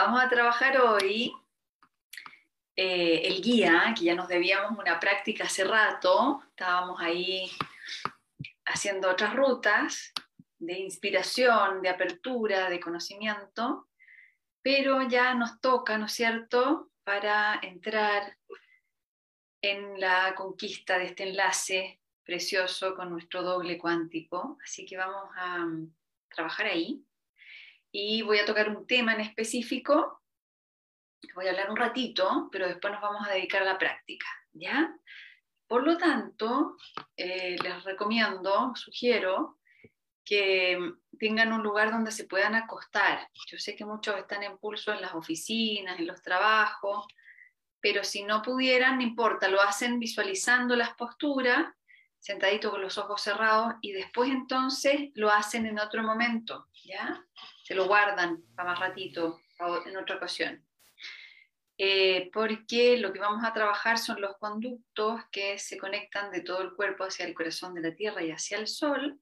Vamos a trabajar hoy eh, el guía, que ya nos debíamos una práctica hace rato, estábamos ahí haciendo otras rutas de inspiración, de apertura, de conocimiento, pero ya nos toca, ¿no es cierto?, para entrar en la conquista de este enlace precioso con nuestro doble cuántico. Así que vamos a mm, trabajar ahí. Y voy a tocar un tema en específico. Voy a hablar un ratito, pero después nos vamos a dedicar a la práctica. ¿Ya? Por lo tanto, eh, les recomiendo, sugiero, que tengan un lugar donde se puedan acostar. Yo sé que muchos están en pulso en las oficinas, en los trabajos, pero si no pudieran, no importa, lo hacen visualizando las posturas, sentadito con los ojos cerrados, y después entonces lo hacen en otro momento, ¿ya? Se lo guardan para más ratito, en otra ocasión. Eh, porque lo que vamos a trabajar son los conductos que se conectan de todo el cuerpo hacia el corazón de la Tierra y hacia el Sol,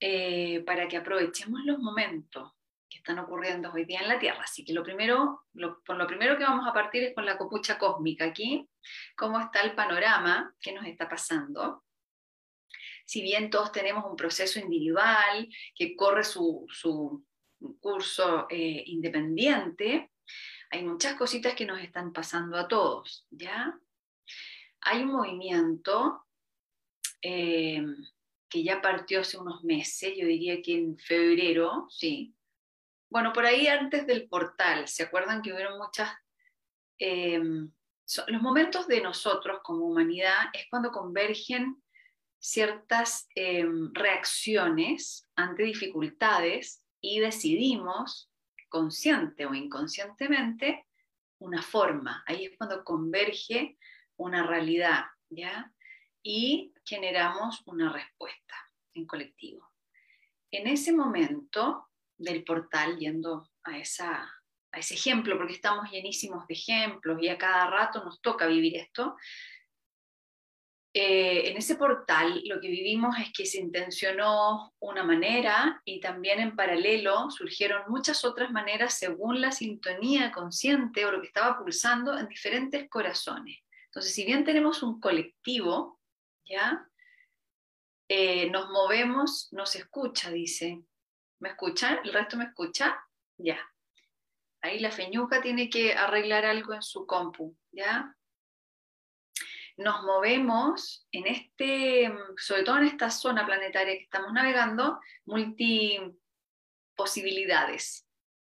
eh, para que aprovechemos los momentos que están ocurriendo hoy día en la Tierra. Así que lo primero, por lo primero que vamos a partir es con la copucha cósmica aquí, cómo está el panorama que nos está pasando. Si bien todos tenemos un proceso individual que corre su, curso eh, independiente, hay muchas cositas que nos están pasando a todos, ¿ya? Hay un movimiento eh, que ya partió hace unos meses, yo diría que en febrero, sí. Bueno, por ahí antes del portal, ¿se acuerdan que hubieron muchas... Eh, los momentos de nosotros como humanidad es cuando convergen ciertas eh, reacciones ante dificultades y decidimos consciente o inconscientemente, una forma. Ahí es cuando converge una realidad, ¿ya? Y generamos una respuesta en colectivo. En ese momento del portal, yendo a, esa, a ese ejemplo, porque estamos llenísimos de ejemplos y a cada rato nos toca vivir esto, eh, en ese portal lo que vivimos es que se intencionó una manera y también en paralelo surgieron muchas otras maneras según la sintonía consciente o lo que estaba pulsando en diferentes corazones. Entonces, si bien tenemos un colectivo, ¿ya? Eh, nos movemos, nos escucha, dice. ¿Me escuchan? ¿El resto me escucha? Ya. Ahí la feñuca tiene que arreglar algo en su compu, ¿ya? Nos movemos en este, sobre todo en esta zona planetaria que estamos navegando, multi posibilidades.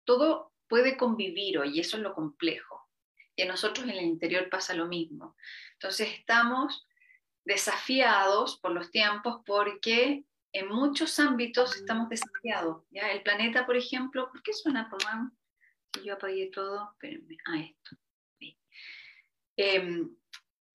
Todo puede convivir hoy, y eso es lo complejo. Y a nosotros en el interior pasa lo mismo. Entonces estamos desafiados por los tiempos porque en muchos ámbitos estamos desafiados. ¿ya? El planeta, por ejemplo, ¿por qué suena? Si yo apagué todo, espérenme, ah, esto. Eh,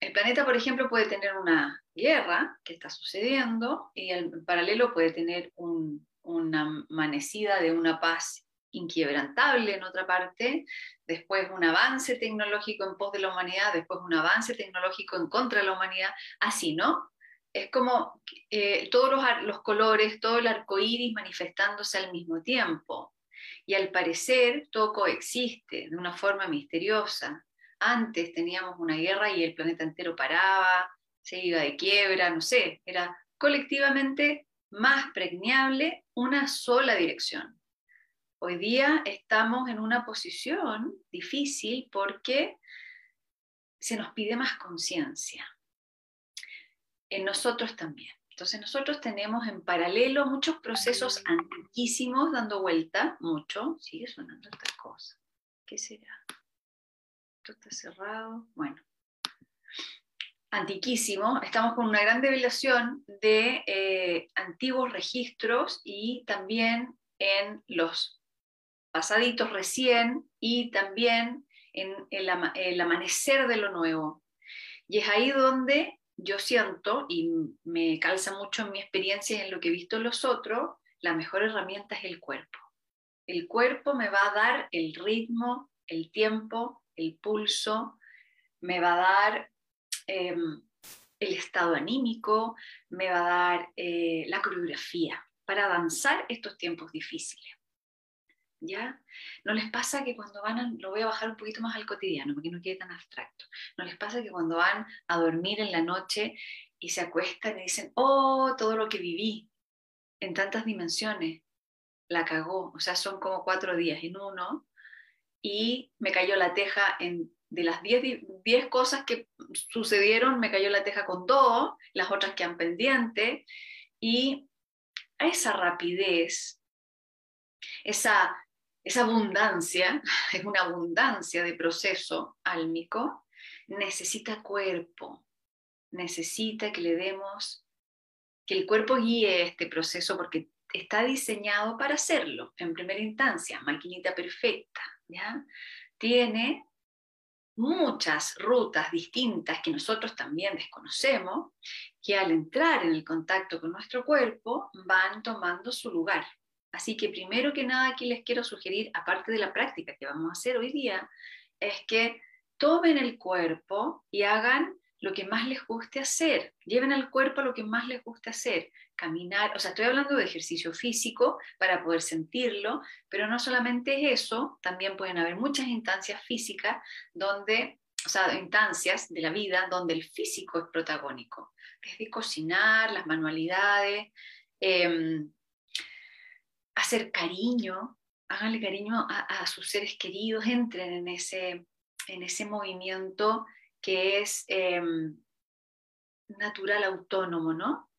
el planeta, por ejemplo, puede tener una guerra que está sucediendo y en paralelo puede tener una amanecida de una paz inquebrantable en otra parte, después un avance tecnológico en pos de la humanidad, después un avance tecnológico en contra de la humanidad, así, ¿no? Es como eh, todos los, los, colores, todo el arco iris manifestándose al mismo tiempo. Y al parecer todo coexiste de una forma misteriosa. Antes teníamos una guerra y el planeta entero paraba, se iba de quiebra, no sé, era colectivamente más pregnable una sola dirección. Hoy día estamos en una posición difícil porque se nos pide más conciencia. En nosotros también. Entonces nosotros tenemos en paralelo muchos procesos antiquísimos dando vuelta, mucho, sigue sonando esta cosa. ¿Qué será? Esto está cerrado. Bueno, antiquísimo. Estamos con una gran revelación de eh, antiguos registros y también en los pasaditos recién y también en el, amanecer de lo nuevo. Y es ahí donde yo siento, y me calza mucho en mi experiencia y en lo que he visto los otros, la mejor herramienta es el cuerpo. El cuerpo me va a dar el ritmo, el tiempo, el pulso, me va a dar em, el estado anímico, me va a dar eh, la coreografía para danzar estos tiempos difíciles. ¿Ya? ¿No les pasa que cuando van, a, lo voy a bajar un poquito más al cotidiano, porque no quede tan abstracto, ¿no les pasa que cuando van a dormir en la noche y se acuestan y dicen, oh, todo lo que viví en tantas dimensiones, la cagó, o sea, son como cuatro días en uno, y me cayó la teja en, de las diez cosas que sucedieron, me cayó la teja con dos, las otras quedan pendientes, y a esa rapidez, esa esa abundancia, es una abundancia de proceso álmico, necesita cuerpo, necesita que le demos, que el cuerpo guíe este proceso porque está diseñado para hacerlo en primera instancia, maquinita perfecta, ¿ya? Tiene muchas rutas distintas que nosotros también desconocemos, que al entrar en el contacto con nuestro cuerpo van tomando su lugar. Así que primero que nada aquí les quiero sugerir, aparte de la práctica que vamos a hacer hoy día, es que tomen el cuerpo y hagan lo que más les guste hacer. Lleven al cuerpo lo que más les guste hacer. Caminar, o sea, estoy hablando de ejercicio físico para poder sentirlo, pero no solamente es eso, también pueden haber muchas instancias físicas donde, o sea, instancias de la vida donde el físico es protagónico. Desde cocinar, las manualidades, em, hacer cariño, háganle cariño a, sus seres queridos, entren en ese, en ese movimiento que es em, natural, autónomo, ¿no?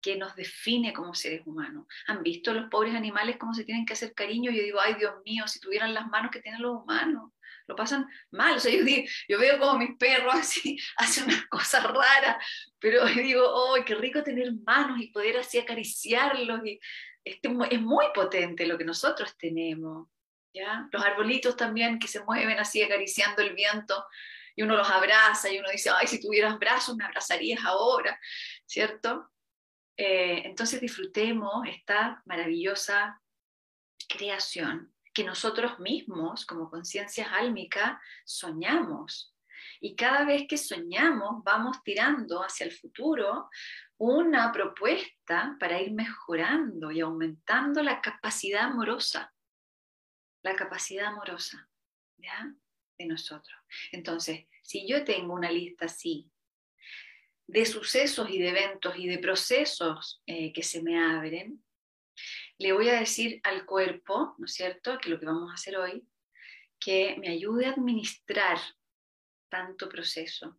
que nos define como seres humanos. ¿Han visto los pobres animales cómo se tienen que hacer cariño? Yo digo, ay Dios mío, si tuvieran las manos que tienen los humanos, lo pasan mal. O sea, yo, digo, yo veo como mis perros así hacen unas cosas raras, pero digo, ay, qué rico tener manos y poder así acariciarlos. Y, este, es muy potente lo que nosotros tenemos. ¿ya? Los arbolitos también que se mueven así acariciando el viento y uno los abraza y uno dice, ay, si tuvieras brazos me abrazarías ahora, ¿cierto? Eh, entonces disfrutemos esta maravillosa creación que nosotros mismos, como conciencias álmicas, soñamos. Y cada vez que soñamos, vamos tirando hacia el futuro una propuesta para ir mejorando y aumentando la capacidad amorosa, la capacidad amorosa ¿ya? Nosotros. Entonces, si yo tengo una lista así de sucesos y de eventos y de procesos eh, que se me abren, le voy a decir al cuerpo, ¿no es cierto?, que lo que vamos a hacer hoy, que me ayude a administrar tanto proceso,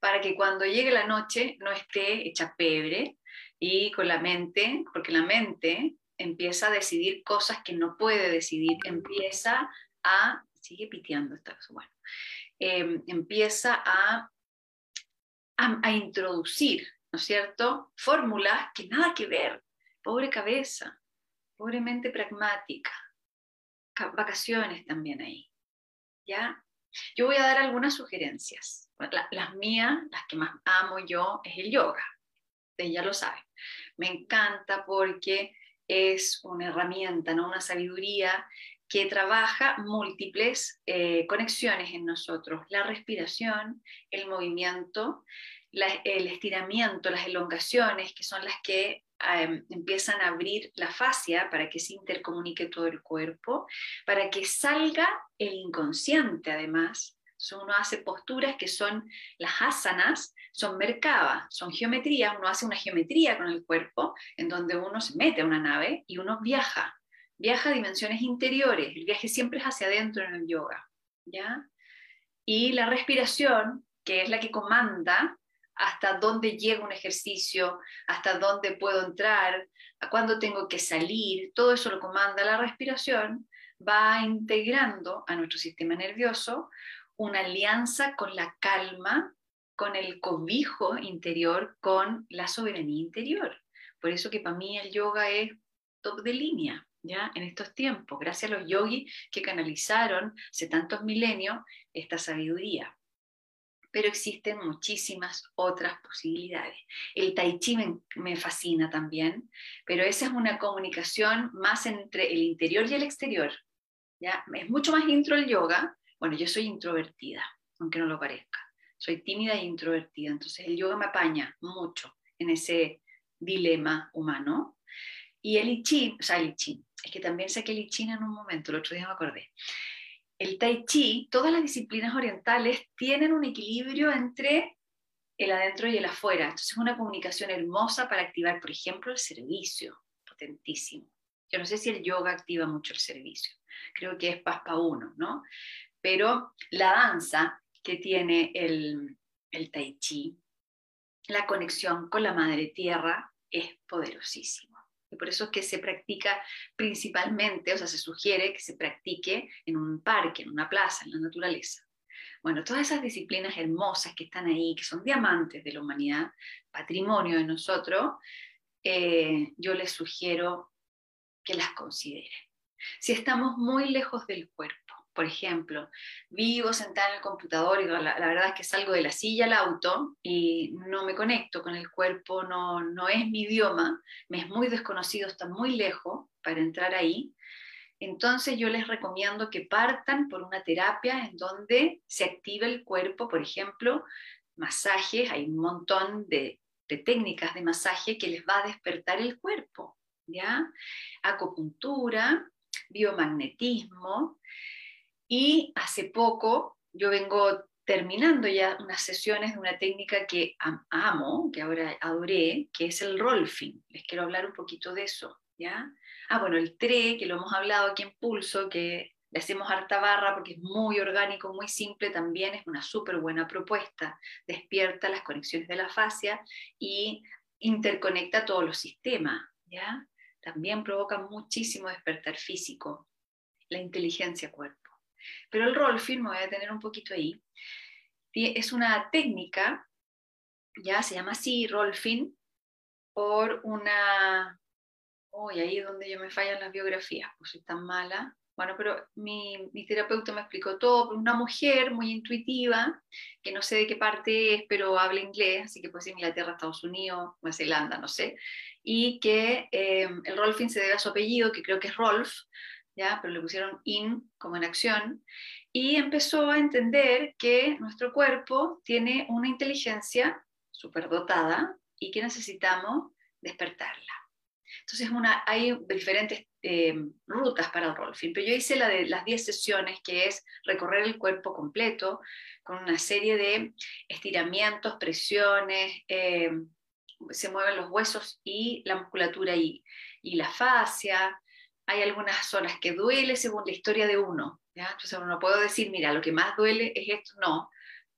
para que cuando llegue la noche no esté hecha pebre y con la mente, porque la mente empieza a decidir cosas que no puede decidir, empieza a, sigue piteando esta cosa, bueno, em, empieza a, a, introducir, ¿no es cierto?, fórmulas que nada que ver, pobre cabeza, pobre mente pragmática, vacaciones también ahí, ¿ya? Yo voy a dar algunas sugerencias las mías, las que más amo yo, es el yoga. Ella lo sabe. Me encanta porque es una herramienta, ¿no? una sabiduría que trabaja múltiples eh, conexiones en nosotros. La respiración, el movimiento, el estiramiento, las elongaciones, que son las que em, empiezan a abrir la fascia para que se intercomunique todo el cuerpo, para que salga el inconsciente además, uno hace posturas que son las asanas, son merkaba, son geometría, uno hace una geometría con el cuerpo en donde uno se mete a una nave y uno viaja, viaja a dimensiones interiores, el viaje siempre es hacia adentro en el yoga, ¿ya? Y la respiración, que es la que comanda hasta dónde llega un ejercicio, hasta dónde puedo entrar, a cuándo tengo que salir, todo eso lo comanda la respiración, va integrando a nuestro sistema nervioso una alianza con la calma, con el cobijo interior, con la soberanía interior. Por eso que para mí el yoga es top de línea, ¿ya? En estos tiempos, gracias a los yogis que canalizaron hace tantos milenios esta sabiduría. Pero existen muchísimas otras posibilidades. El tai chi me, me fascina también, pero esa es una comunicación más entre el interior y el exterior. ¿ya? Es mucho más intro el yoga, bueno, yo soy introvertida, aunque no lo parezca. Soy tímida e introvertida, entonces el yoga me apaña mucho en ese dilema humano. Y el I Ching, o sea, el I Ching, es que también saqué el China en un momento, el otro día me acordé. El Tai Chi, todas las disciplinas orientales tienen un equilibrio entre el adentro y el afuera. Entonces es una comunicación hermosa para activar, por ejemplo, el servicio, potentísimo. Yo no sé si el yoga activa mucho el servicio, creo que es paspa uno, ¿no? Pero la danza que tiene el, tai chi, la conexión con la madre tierra es poderosísimo. Y por eso es que se practica principalmente, o sea, se sugiere que se practique en un parque, en una plaza, en la naturaleza. Bueno, todas esas disciplinas hermosas que están ahí, que son diamantes de la humanidad, patrimonio de nosotros, eh, yo les sugiero que las consideren. Si estamos muy lejos del cuerpo, por ejemplo, vivo sentada en el computador y la, verdad es que salgo de la silla al auto y no me conecto con el cuerpo, no, no es mi idioma, me es muy desconocido, está muy lejos para entrar ahí, entonces yo les recomiendo que partan por una terapia en donde se active el cuerpo, por ejemplo, masajes, hay un montón de, técnicas de masaje que les va a despertar el cuerpo, ¿ya? Acupuntura, biomagnetismo, y hace poco yo vengo terminando ya unas sesiones de una técnica que amo, que ahora adoré, que es el rolfing. Les quiero hablar un poquito de eso, ¿ya? Ah, bueno, el TRE, que lo hemos hablado aquí en Pulso, que le hacemos harta barra porque es muy orgánico, muy simple, también es una súper buena propuesta. Despierta las conexiones de la fascia y interconecta todos los sistemas, ¿ya? También provoca muchísimo despertar físico, la inteligencia cuerpo. Pero el rolfing, me voy a tener un poquito ahí, es una técnica, ya se llama así, rolfing, por una uy, ahí es donde yo me fallan las biografías, pues soy tan mala. Bueno, pero mi, mi terapeuta me explicó todo, una mujer muy intuitiva, que no sé de qué parte es, pero habla inglés, así que puede ser Inglaterra, Estados Unidos, Nueva Zelanda, no sé, y que eh, el Rolfing se debe a su apellido, que creo que es Rolf, ¿ya? pero le pusieron in como en acción, y empezó a entender que nuestro cuerpo tiene una inteligencia superdotada y que necesitamos despertarla. Entonces una, hay diferentes eh, rutas para el rolfing, pero yo hice la de las 10 sesiones, que es recorrer el cuerpo completo con una serie de estiramientos, presiones, eh, se mueven los huesos y la musculatura y, y la fascia. Hay algunas zonas que duele según la historia de uno. ¿ya? Entonces no puedo decir, mira, lo que más duele es esto, no,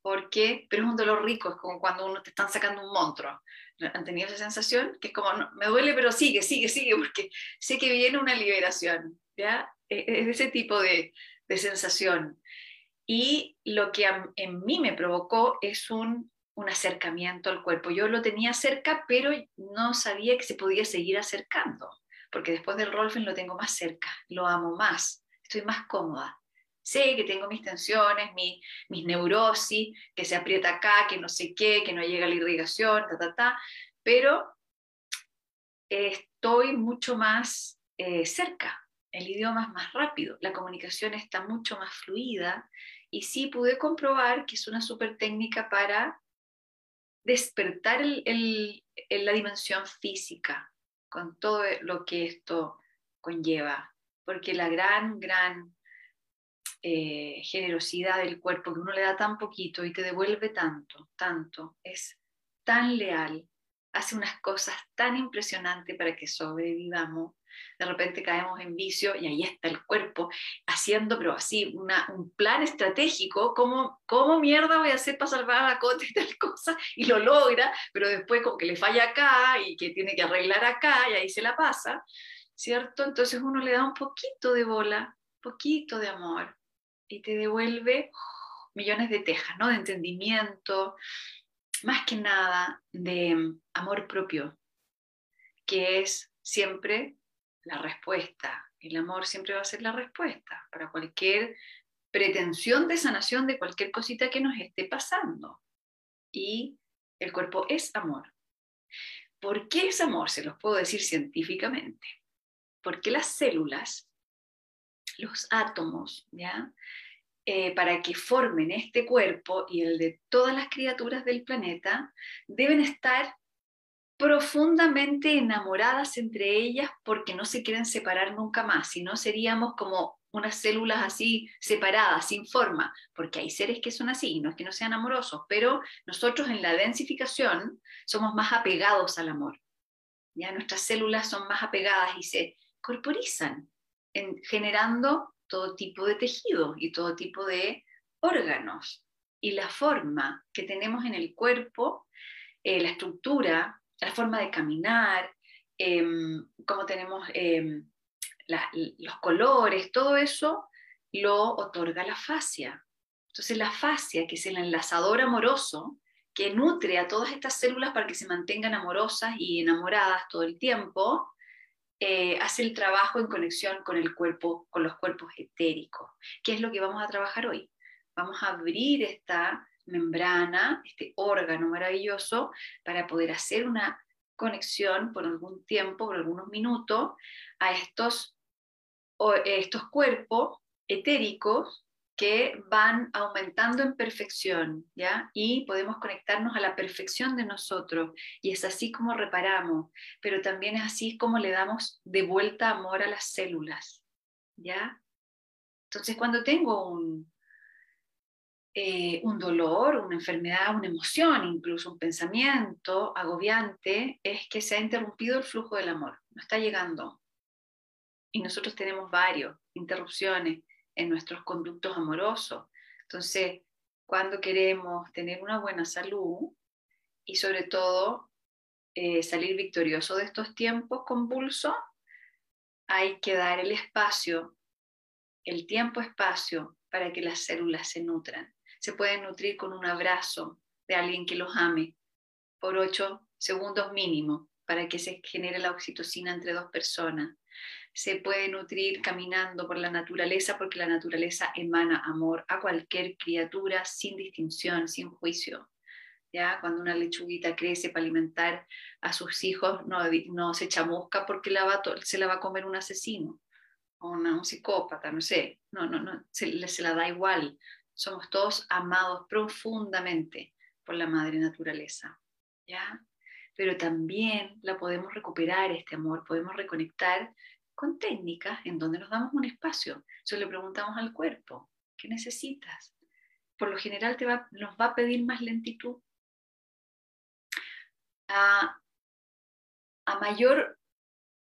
porque, pero es un dolor rico, es como cuando uno te están sacando un monstruo han tenido esa sensación, que es como, me duele, pero sigue, sigue, sigue, porque sé que viene una liberación, ¿ya? E, e, es ese tipo de, de sensación. Y lo que en mí me provocó es un, un acercamiento al cuerpo. Yo lo tenía cerca, pero no sabía que se podía seguir acercando, porque después del Rolfen lo tengo más cerca, lo amo más, estoy más cómoda. Sé que tengo mis tensiones, mi, mis neurosis, que se aprieta acá, que no sé qué, que no llega la irrigación, ta, ta, ta, pero estoy mucho más eh, cerca, el idioma es más rápido, la comunicación está mucho más fluida y sí pude comprobar que es una súper técnica para despertar el, la dimensión física con todo lo que esto conlleva, porque la gran, gran eh, generosidad del cuerpo, que uno le da tan poquito y te devuelve tanto, tanto, es tan leal, hace unas cosas tan impresionantes para que sobrevivamos. De repente caemos en vicio y ahí está el cuerpo haciendo, pero así, un plan estratégico, ¿cómo, ¿cómo mierda voy a hacer para salvar a la cota y tal cosa? Y lo logra, pero después como que le falla acá y que tiene que arreglar acá y ahí se la pasa, ¿cierto? Entonces uno le da un poquito de bola, poquito de amor, y te devuelve millones de tejas, ¿no? De entendimiento, más que nada de mm, amor propio, que es siempre la respuesta. El amor siempre va a ser la respuesta para cualquier pretensión de sanación de cualquier cosita que nos esté pasando. Y el cuerpo es amor. ¿Por qué es amor? Se los puedo decir científicamente. Porque las células los átomos, ¿ya? Eh, para que formen este cuerpo y el de todas las criaturas del planeta, deben estar profundamente enamoradas entre ellas porque no se quieren separar nunca más, si no seríamos como unas células así separadas, sin forma, porque hay seres que son así, no es que no sean amorosos, pero nosotros en la densificación somos más apegados al amor. Ya nuestras células son más apegadas y se corporizan, generando todo tipo de tejido y todo tipo de órganos. Y la forma que tenemos en el cuerpo, eh, la estructura, la forma de caminar, eh, cómo tenemos em, los colores, todo eso lo otorga la fascia. Entonces la fascia, que es el enlazador amoroso, que nutre a todas estas células para que se mantengan amorosas y enamoradas todo el tiempo, eh, hace el trabajo en conexión con el cuerpo, con los cuerpos etéricos, que es lo que vamos a trabajar hoy. Vamos a abrir esta membrana, este órgano maravilloso, para poder hacer una conexión por algún tiempo, por algunos minutos, a estos estos cuerpos etéricos que van aumentando en perfección, ¿ya? Y podemos conectarnos a la perfección de nosotros, y es así como reparamos, pero también es así como le damos de vuelta amor a las células, ¿ya? Entonces, cuando tengo un, eh, un dolor, una enfermedad, una emoción, incluso un pensamiento agobiante, es que se ha interrumpido el flujo del amor, no está llegando, y nosotros tenemos varios interrupciones en nuestros conductos amorosos. Entonces, cuando queremos tener una buena salud y sobre todo eh, salir victorioso de estos tiempos convulsos, hay que dar el espacio, el tiempo-espacio para que las células se nutran. Se pueden nutrir con un abrazo de alguien que los ame por ocho segundos mínimo para que se genere la oxitocina entre dos personas se puede nutrir caminando por la naturaleza porque la naturaleza emana amor a cualquier criatura sin distinción, sin juicio. ¿Ya? Cuando una lechuguita crece para alimentar a sus hijos, no, no se chamusca porque la va, se la va a comer un asesino o un psicópata, no sé, no, no, no, se, se la da igual. Somos todos amados profundamente por la madre naturaleza. ¿ya? Pero también la podemos recuperar, este amor, podemos reconectar con técnicas en donde nos damos un espacio. Yo le preguntamos al cuerpo, ¿qué necesitas? Por lo general te va, nos va a pedir más lentitud. A, mayor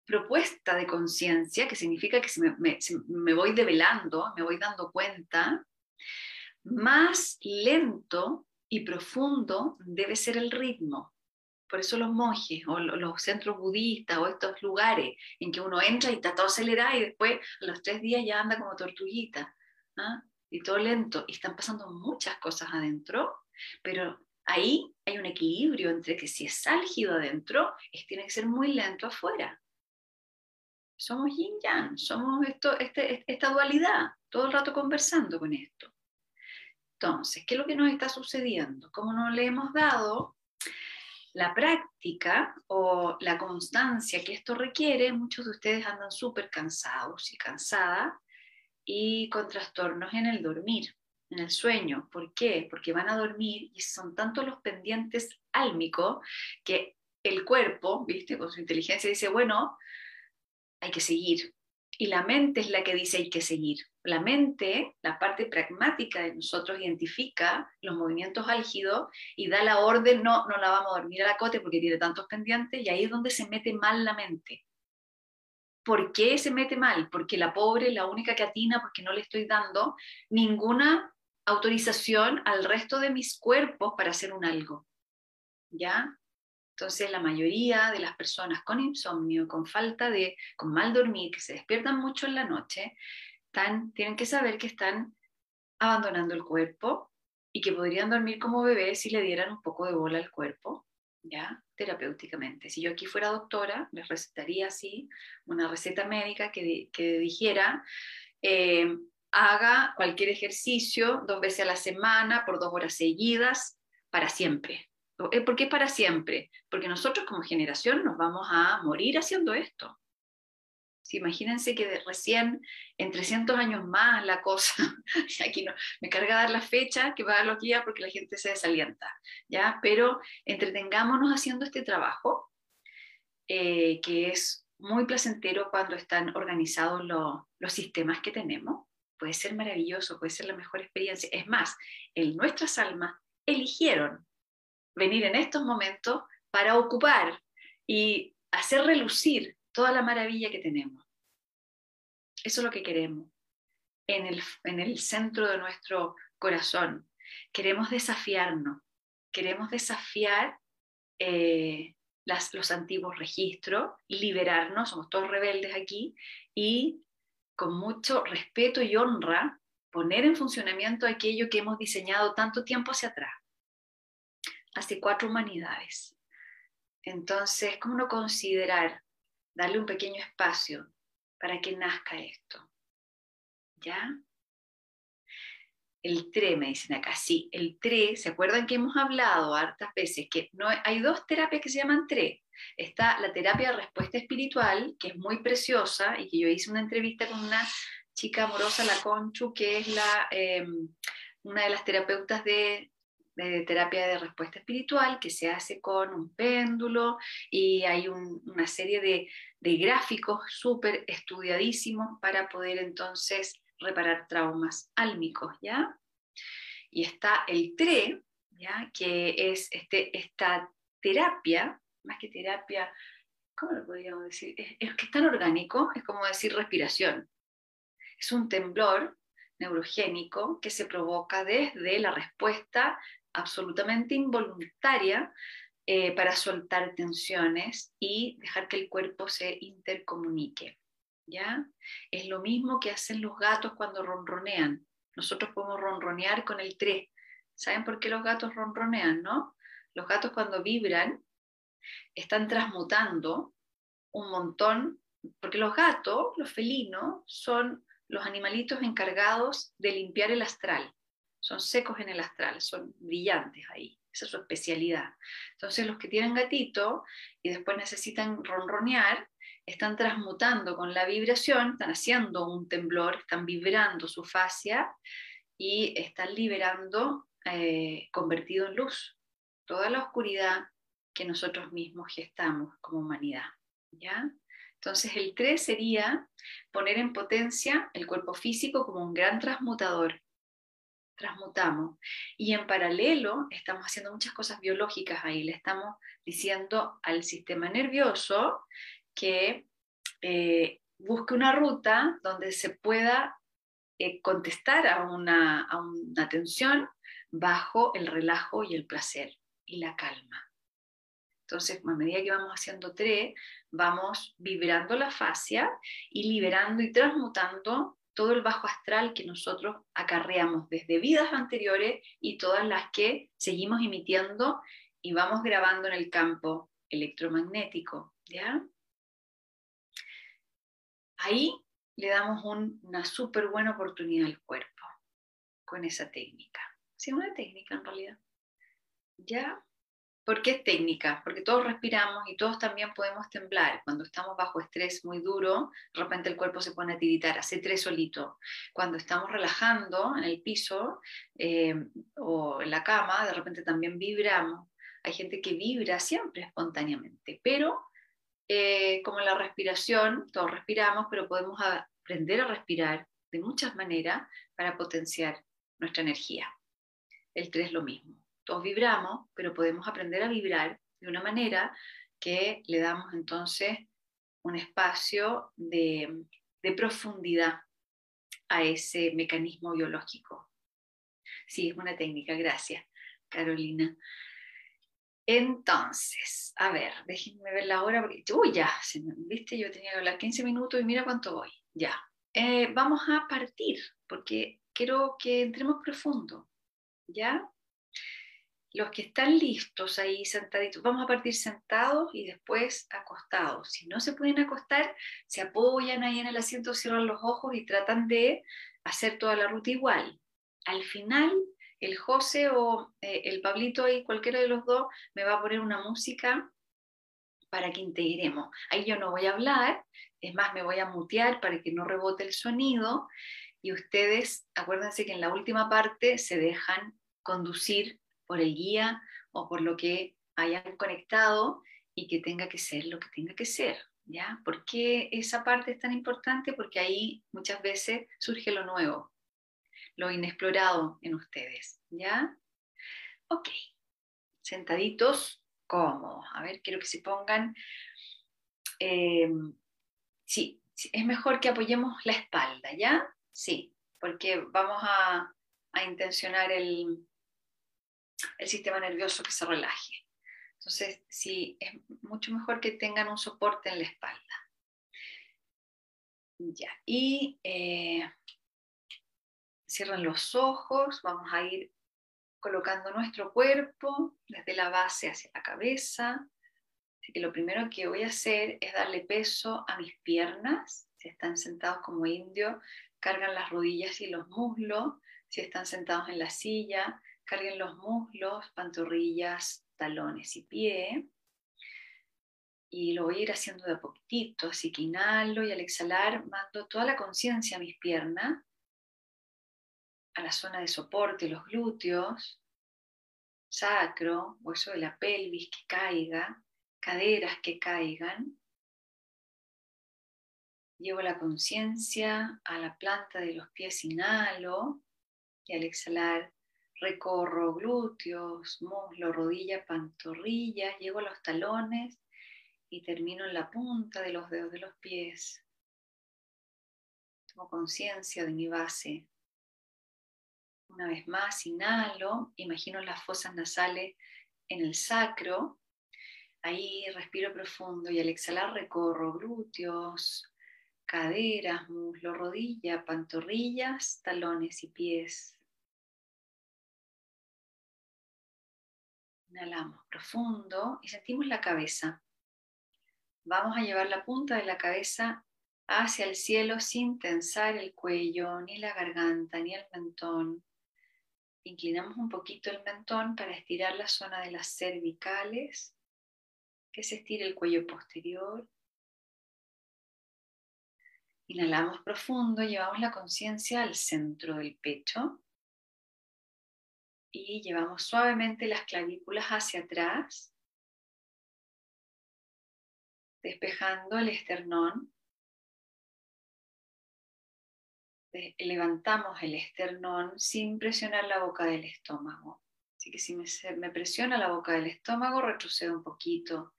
propuesta de conciencia, que significa que me, me voy develando, me voy dando cuenta, más lento y profundo debe ser el ritmo. Por eso los monjes o los centros budistas o estos lugares en que uno entra y está todo acelerado y después a los tres días ya anda como tortuguita ¿ah? y todo lento. Y están pasando muchas cosas adentro, pero ahí hay un equilibrio entre que si es álgido adentro, es, tiene que ser muy lento afuera. Somos yin yang, somos esto, este, esta dualidad, todo el rato conversando con esto. Entonces, ¿qué es lo que nos está sucediendo? Como no le hemos dado la práctica o la constancia que esto requiere, muchos de ustedes andan súper cansados y cansadas y con trastornos en el dormir, en el sueño. ¿Por qué? Porque van a dormir y son tantos los pendientes álmicos que el cuerpo, ¿viste? Con su inteligencia dice, bueno, hay que seguir, y la mente es la que dice hay que seguir. La mente, la parte pragmática de nosotros, identifica los movimientos álgidos y da la orden, no, no la vamos a dormir a la cote porque tiene tantos pendientes, y ahí es donde se mete mal la mente. ¿Por qué se mete mal? Porque la pobre, la única que atina, porque no le estoy dando ninguna autorización al resto de mis cuerpos para hacer un algo. ¿Ya? Entonces, la mayoría de las personas con insomnio, con falta de, con mal dormir, que se despiertan mucho en la noche, tienen que saber que están abandonando el cuerpo y que podrían dormir como bebés si le dieran un poco de bola al cuerpo, ya, terapéuticamente. Si yo aquí fuera doctora, les recetaría así una receta médica que, dijera, eh, haga cualquier ejercicio dos veces a la semana por dos horas seguidas para siempre. Eh, ¿Por qué para siempre? Porque nosotros como generación nos vamos a morir haciendo esto. Imagínense que recién en 300 años más la cosa, aquí no, me carga dar la fecha que va a dar los días porque la gente se desalienta, ¿ya? Pero entretengámonos haciendo este trabajo eh, que es muy placentero cuando están organizados los sistemas que tenemos. Puede ser maravilloso, puede ser la mejor experiencia. Es más, nuestras almas eligieron venir en estos momentos para ocupar y hacer relucir toda la maravilla que tenemos. Eso es lo que queremos en el, en el centro de nuestro corazón. Queremos desafiarnos, queremos desafiar eh, las, los antiguos registros, liberarnos, somos todos rebeldes aquí, y con mucho respeto y honra poner en funcionamiento aquello que hemos diseñado tanto tiempo hacia atrás, hace cuatro humanidades. Entonces, ¿cómo no considerar darle un pequeño espacio para que nazca esto? ¿Ya? El TRE, me dicen acá, sí, el TRE, ¿se acuerdan que hemos hablado hartas veces que no, hay dos terapias que se llaman TRE? Está la terapia de respuesta espiritual, que es muy preciosa y que yo hice una entrevista con una chica amorosa, la Conchu, que es la, em, una de las terapeutas de, terapia de respuesta espiritual, que se hace con un péndulo y hay una serie de, de gráficos súper estudiadísimos para poder entonces reparar traumas álmicos, ¿ya? Y está el TRE, ¿ya? Que es este, esta terapia, más que terapia, ¿cómo lo podríamos decir? Es, que es tan orgánico, es como decir respiración. Es un temblor neurogénico que se provoca desde la respuesta absolutamente involuntaria eh, para soltar tensiones y dejar que el cuerpo se intercomunique. ¿ya? Es lo mismo que hacen los gatos cuando ronronean. Nosotros podemos ronronear con el 3. ¿Saben por qué los gatos ronronean, no? Los gatos cuando vibran están transmutando un montón, porque los gatos, los felinos, son los animalitos encargados de limpiar el astral. Son secos en el astral, son brillantes ahí. Esa es su especialidad. Entonces los que tienen gatito y después necesitan ronronear, están transmutando con la vibración, están haciendo un temblor, están vibrando su fascia y están liberando, eh, convertido en luz, toda la oscuridad que nosotros mismos gestamos como humanidad. ¿ya? Entonces el 3 sería poner en potencia el cuerpo físico como un gran transmutador. Transmutamos. Y en paralelo estamos haciendo muchas cosas biológicas ahí. Le estamos diciendo al sistema nervioso que eh, busque una ruta donde se pueda eh, contestar a una, a una tensión bajo el relajo y el placer y la calma. Entonces, a medida que vamos haciendo tres, vamos vibrando la fascia y liberando y transmutando todo el bajo astral que nosotros acarreamos desde vidas anteriores y todas las que seguimos emitiendo y vamos grabando en el campo electromagnético. ¿ya? Ahí le damos una súper buena oportunidad al cuerpo con esa técnica. Sí, una técnica en realidad. ¿Ya? ¿Por qué es técnica? Porque todos respiramos y todos también podemos temblar. Cuando estamos bajo estrés muy duro, de repente el cuerpo se pone a tiritar, hace tres solito. Cuando estamos relajando en el piso eh, o en la cama, de repente también vibramos. Hay gente que vibra siempre espontáneamente, pero eh, como la respiración, todos respiramos, pero podemos aprender a respirar de muchas maneras para potenciar nuestra energía. El 3 es lo mismo. Todos vibramos, pero podemos aprender a vibrar de una manera que le damos entonces un espacio de, de profundidad a ese mecanismo biológico. Sí, es una técnica, gracias, Carolina. Entonces, a ver, déjenme ver la hora, porque, uy, ya, viste, yo tenía que hablar 15 minutos y mira cuánto voy, ya. Eh, vamos a partir, porque quiero que entremos profundo, ¿ya? Los que están listos ahí sentaditos, vamos a partir sentados y después acostados. Si no se pueden acostar, se apoyan ahí en el asiento, cierran los ojos y tratan de hacer toda la ruta igual. Al final el José o eh, el Pablito y cualquiera de los dos me va a poner una música para que integremos. Ahí yo no voy a hablar, es más, me voy a mutear para que no rebote el sonido y ustedes, acuérdense que en la última parte se dejan conducir por el guía o por lo que hayan conectado y que tenga que ser lo que tenga que ser. ¿Ya? ¿Por qué esa parte es tan importante? Porque ahí muchas veces surge lo nuevo, lo inexplorado en ustedes. ¿Ya? Ok. Sentaditos, cómodos. A ver, quiero que se pongan. Eh, sí, es mejor que apoyemos la espalda, ¿ya? Sí, porque vamos a, a intencionar el, el sistema nervioso que se relaje. Entonces, sí, es mucho mejor que tengan un soporte en la espalda. Ya, y eh, cierran los ojos, vamos a ir colocando nuestro cuerpo desde la base hacia la cabeza. Así que lo primero que voy a hacer es darle peso a mis piernas. Si están sentados como indio, cargan las rodillas y los muslos. Si están sentados en la silla, carguen los muslos, pantorrillas, talones y pie. Y lo voy a ir haciendo de a poquitito, así que inhalo y al exhalar mando toda la conciencia a mis piernas, a la zona de soporte, los glúteos, sacro, hueso de la pelvis que caiga, caderas que caigan. Llevo la conciencia a la planta de los pies, inhalo y al exhalar recorro glúteos, muslo, rodilla, pantorrilla, llego a los talones y termino en la punta de los dedos de los pies. Tomo conciencia de mi base. Una vez más, inhalo, imagino las fosas nasales en el sacro. Ahí respiro profundo y al exhalar recorro glúteos, caderas, muslo, rodilla, pantorrillas, talones y pies. Inhalamos profundo y sentimos la cabeza. Vamos a llevar la punta de la cabeza hacia el cielo sin tensar el cuello, ni la garganta, ni el mentón. Inclinamos un poquito el mentón para estirar la zona de las cervicales, que se estire el cuello posterior. Inhalamos profundo, llevamos la conciencia al centro del pecho y llevamos suavemente las clavículas hacia atrás, despejando el esternón. Levantamos el esternón sin presionar la boca del estómago. Así que si me, presiona la boca del estómago, retrocedo un poquito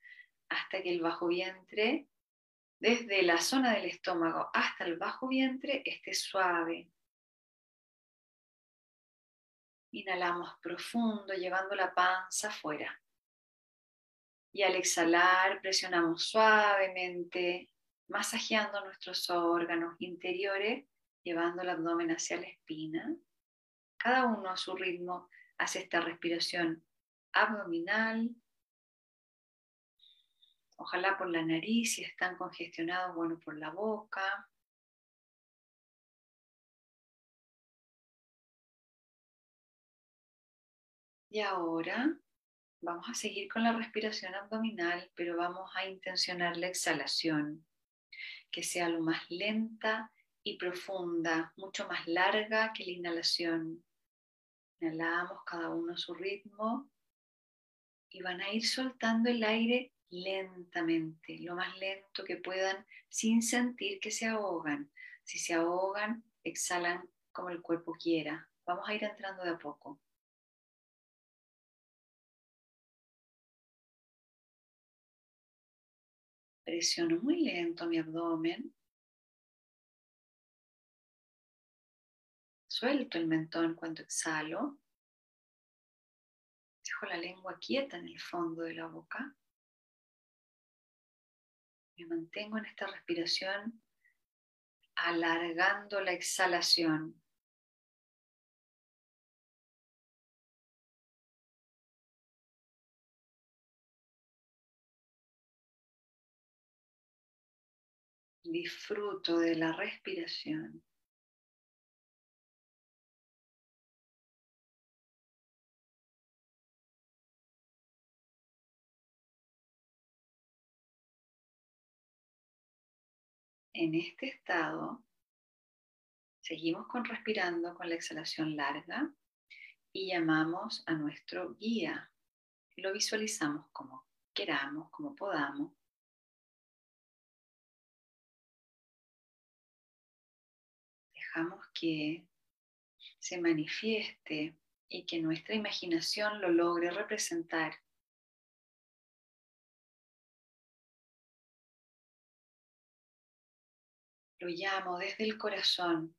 hasta que el bajo vientre, desde la zona del estómago hasta el bajo vientre, esté suave, Inhalamos profundo, llevando la panza afuera. Y al exhalar, presionamos suavemente, masajeando nuestros órganos interiores, llevando el abdomen hacia la espina. Cada uno a su ritmo hace esta respiración abdominal. Ojalá por la nariz, si están congestionados, bueno, por la boca. Y ahora vamos a seguir con la respiración abdominal, pero vamos a intencionar la exhalación, que sea lo más lenta y profunda, mucho más larga que la inhalación. Inhalamos cada uno a su ritmo y van a ir soltando el aire lentamente, lo más lento que puedan, sin sentir que se ahogan. Si se ahogan, exhalan como el cuerpo quiera. Vamos a ir entrando de a poco. Presiono muy lento mi abdomen. Suelto el mentón cuando exhalo. Dejo la lengua quieta en el fondo de la boca. Me mantengo en esta respiración alargando la exhalación. Disfruto de la respiración. En este estado, seguimos con respirando con la exhalación larga y llamamos a nuestro guía. Lo visualizamos como queramos, como podamos. Dejamos que se manifieste y que nuestra imaginación lo logre representar. Lo llamo desde el corazón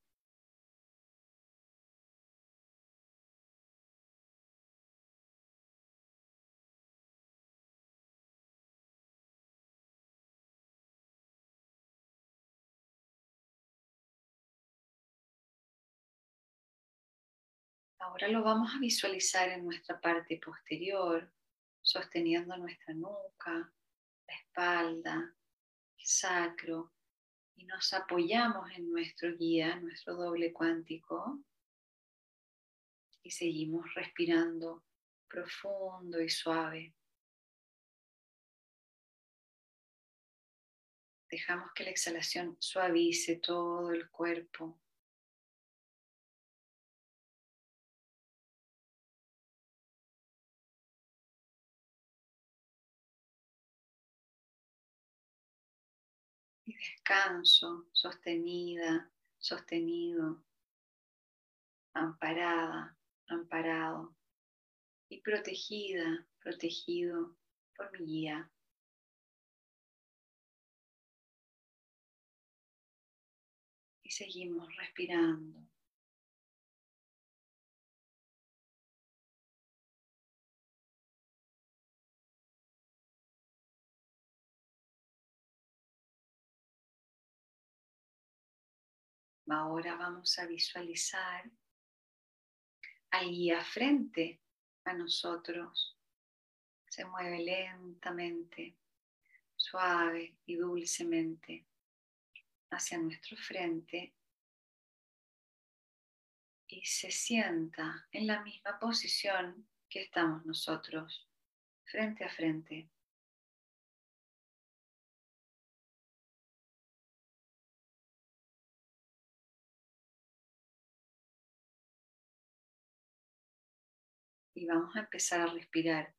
Ahora lo vamos a visualizar en nuestra parte posterior, sosteniendo nuestra nuca, la espalda, el sacro, y nos apoyamos en nuestro guía, nuestro doble cuántico, y seguimos respirando profundo y suave. Dejamos que la exhalación suavice todo el cuerpo. Descanso, sostenida, sostenido, amparada, amparado y protegida, protegido por mi guía. Y seguimos respirando. Ahora vamos a visualizar al guía frente a nosotros. Se mueve lentamente, suave y dulcemente hacia nuestro frente y se sienta en la misma posición que estamos nosotros, frente a frente. Y vamos a empezar a respirar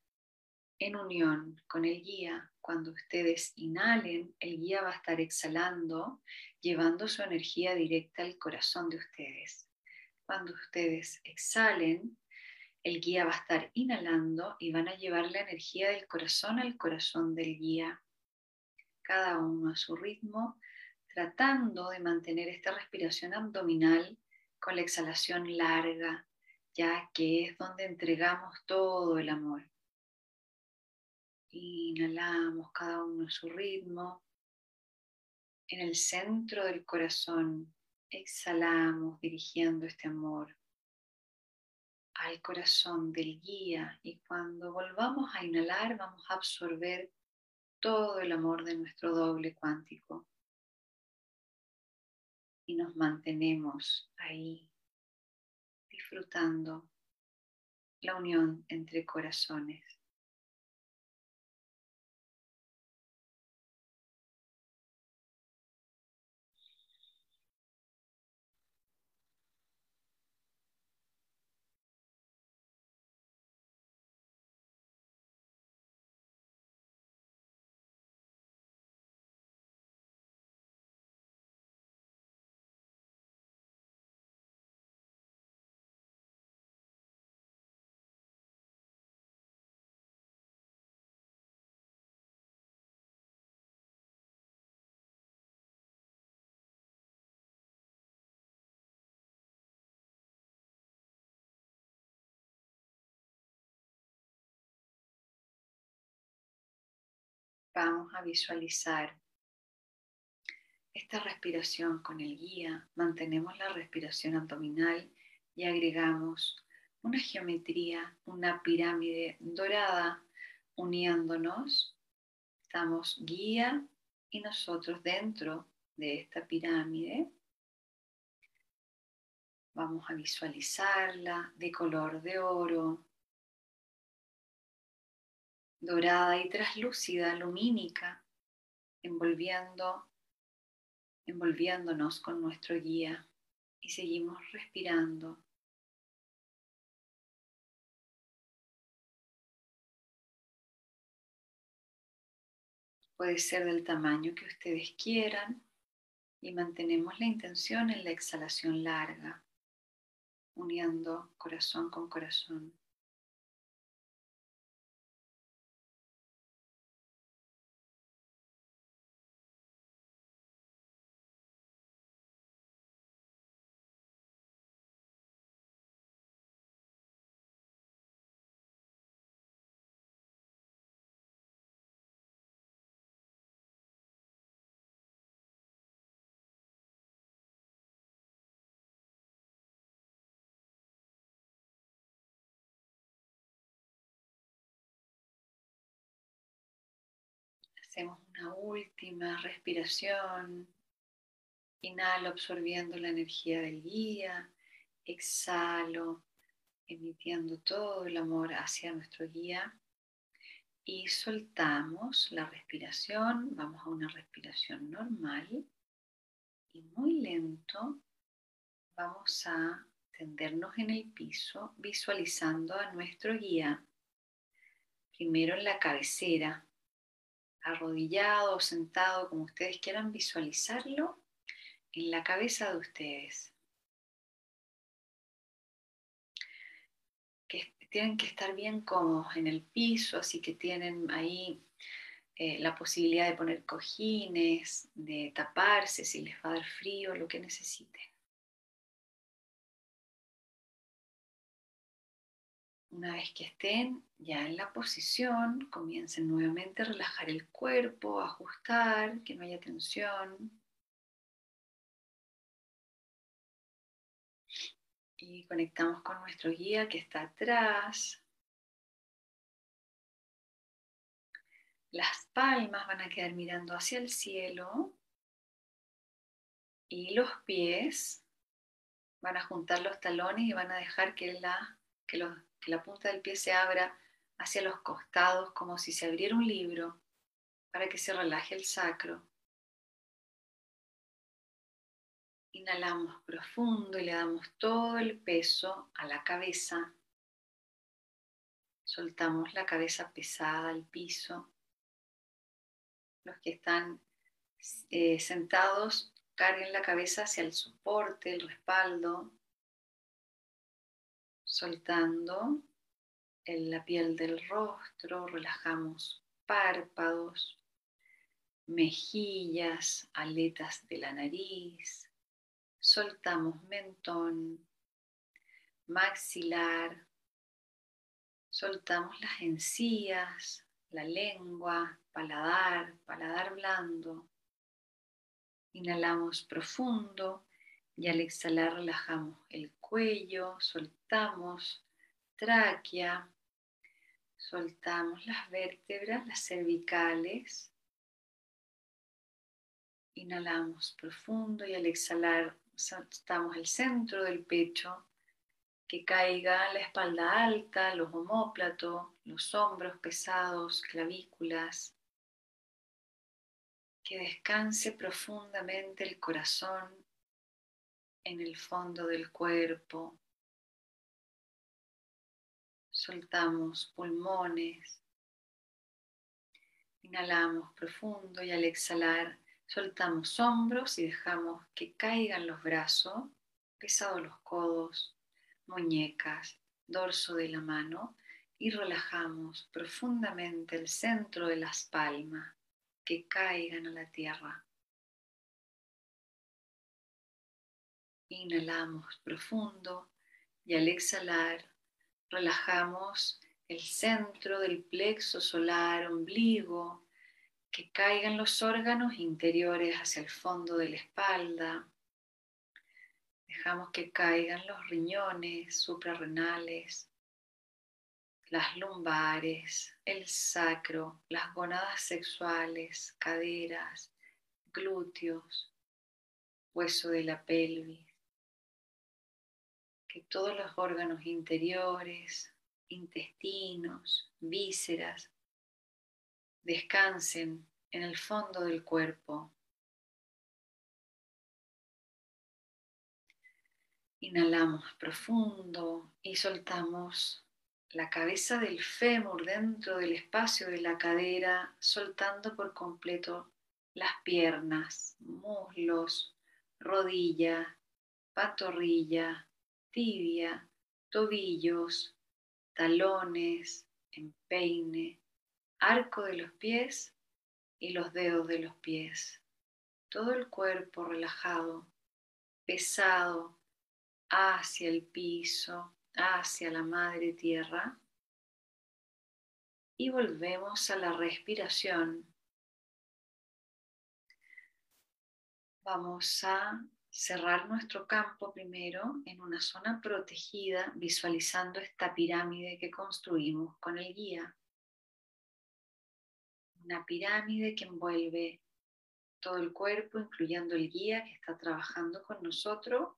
en unión con el guía. Cuando ustedes inhalen, el guía va a estar exhalando, llevando su energía directa al corazón de ustedes. Cuando ustedes exhalen, el guía va a estar inhalando y van a llevar la energía del corazón al corazón del guía. Cada uno a su ritmo, tratando de mantener esta respiración abdominal con la exhalación larga, ya que es donde entregamos todo el amor. Inhalamos cada uno a su ritmo. En el centro del corazón exhalamos dirigiendo este amor al corazón del guía y cuando volvamos a inhalar vamos a absorber todo el amor de nuestro doble cuántico y nos mantenemos ahí disfrutando la unión entre corazones. Vamos a visualizar esta respiración con el guía. Mantenemos la respiración abdominal y agregamos una geometría, una pirámide dorada uniéndonos. Estamos guía y nosotros dentro de esta pirámide. Vamos a visualizarla de color de oro, dorada y traslúcida, lumínica, envolviendo, envolviéndonos con nuestro guía y seguimos respirando. Puede ser del tamaño que ustedes quieran y mantenemos la intención en la exhalación larga, uniendo corazón con corazón. Una última respiración. Inhalo absorbiendo la energía del guía. Exhalo emitiendo todo el amor hacia nuestro guía. Y soltamos la respiración. Vamos a una respiración normal. Y muy lento vamos a tendernos en el piso visualizando a nuestro guía. Primero en la cabecera arrodillado o sentado, como ustedes quieran visualizarlo, en la cabeza de ustedes. Que tienen que estar bien cómodos en el piso, así que tienen ahí eh, la posibilidad de poner cojines, de taparse si les va a dar frío, lo que necesiten. Una vez que estén ya en la posición, comiencen nuevamente a relajar el cuerpo, ajustar, que no haya tensión. Y conectamos con nuestro guía que está atrás. Las palmas van a quedar mirando hacia el cielo y los pies van a juntar los talones y van a dejar que, la, que los que la punta del pie se abra hacia los costados como si se abriera un libro para que se relaje el sacro. Inhalamos profundo y le damos todo el peso a la cabeza. Soltamos la cabeza pesada al piso. Los que están eh, sentados carguen la cabeza hacia el soporte, el respaldo, soltando en la piel del rostro, relajamos párpados, mejillas, aletas de la nariz, soltamos mentón, maxilar, soltamos las encías, la lengua, paladar, paladar blando. Inhalamos profundo y al exhalar relajamos el cuello, soltamos tráquea, soltamos las vértebras, las cervicales. Inhalamos profundo y al exhalar soltamos el centro del pecho, que caiga la espalda alta, los homóplatos, los hombros pesados, clavículas. Que descanse profundamente el corazón en el fondo del cuerpo. Soltamos pulmones. Inhalamos profundo y al exhalar soltamos hombros y dejamos que caigan los brazos, pesados los codos, muñecas, dorso de la mano y relajamos profundamente el centro de las palmas, que caigan a la tierra. Inhalamos profundo y al exhalar relajamos el centro del plexo solar, ombligo, que caigan los órganos interiores hacia el fondo de la espalda. Dejamos que caigan los riñones suprarrenales, las lumbares, el sacro, las gonadas sexuales, caderas, glúteos, hueso de la pelvis que todos los órganos interiores, intestinos, vísceras, descansen en el fondo del cuerpo. Inhalamos profundo y soltamos la cabeza del fémur dentro del espacio de la cadera, soltando por completo las piernas, muslos, rodilla, pantorrilla, tibia, tobillos, talones, empeine, arco de los pies y los dedos de los pies. Todo el cuerpo relajado, pesado hacia el piso, hacia la madre tierra. Y volvemos a la respiración. Vamos a cerrar nuestro campo primero en una zona protegida, visualizando esta pirámide que construimos con el guía. Una pirámide que envuelve todo el cuerpo, incluyendo el guía que está trabajando con nosotros.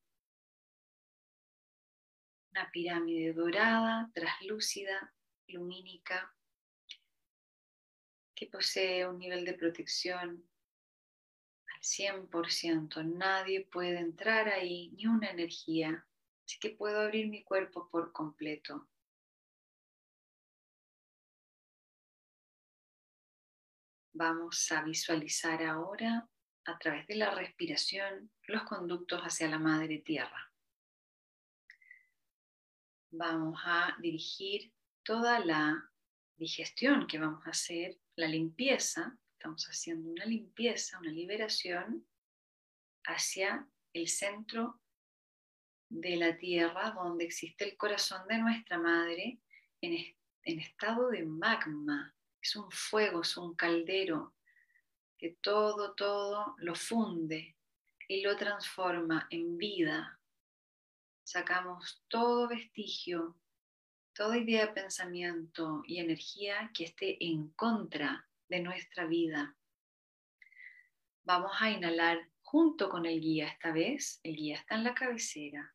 Una pirámide dorada, traslúcida, lumínica, que posee un nivel de protección 100%. Nadie puede entrar ahí, ni una energía. Así que puedo abrir mi cuerpo por completo. Vamos a visualizar ahora a través de la respiración los conductos hacia la madre tierra. Vamos a dirigir toda la digestión que vamos a hacer, la limpieza Estamos haciendo una limpieza, una liberación hacia el centro de la tierra donde existe el corazón de nuestra madre en, estado de magma. Es un fuego, es un caldero que todo, todo lo funde y lo transforma en vida. Sacamos todo vestigio, toda idea de pensamiento y energía que esté en contra de nuestra vida. Vamos a inhalar junto con el guía esta vez. El guía está en la cabecera,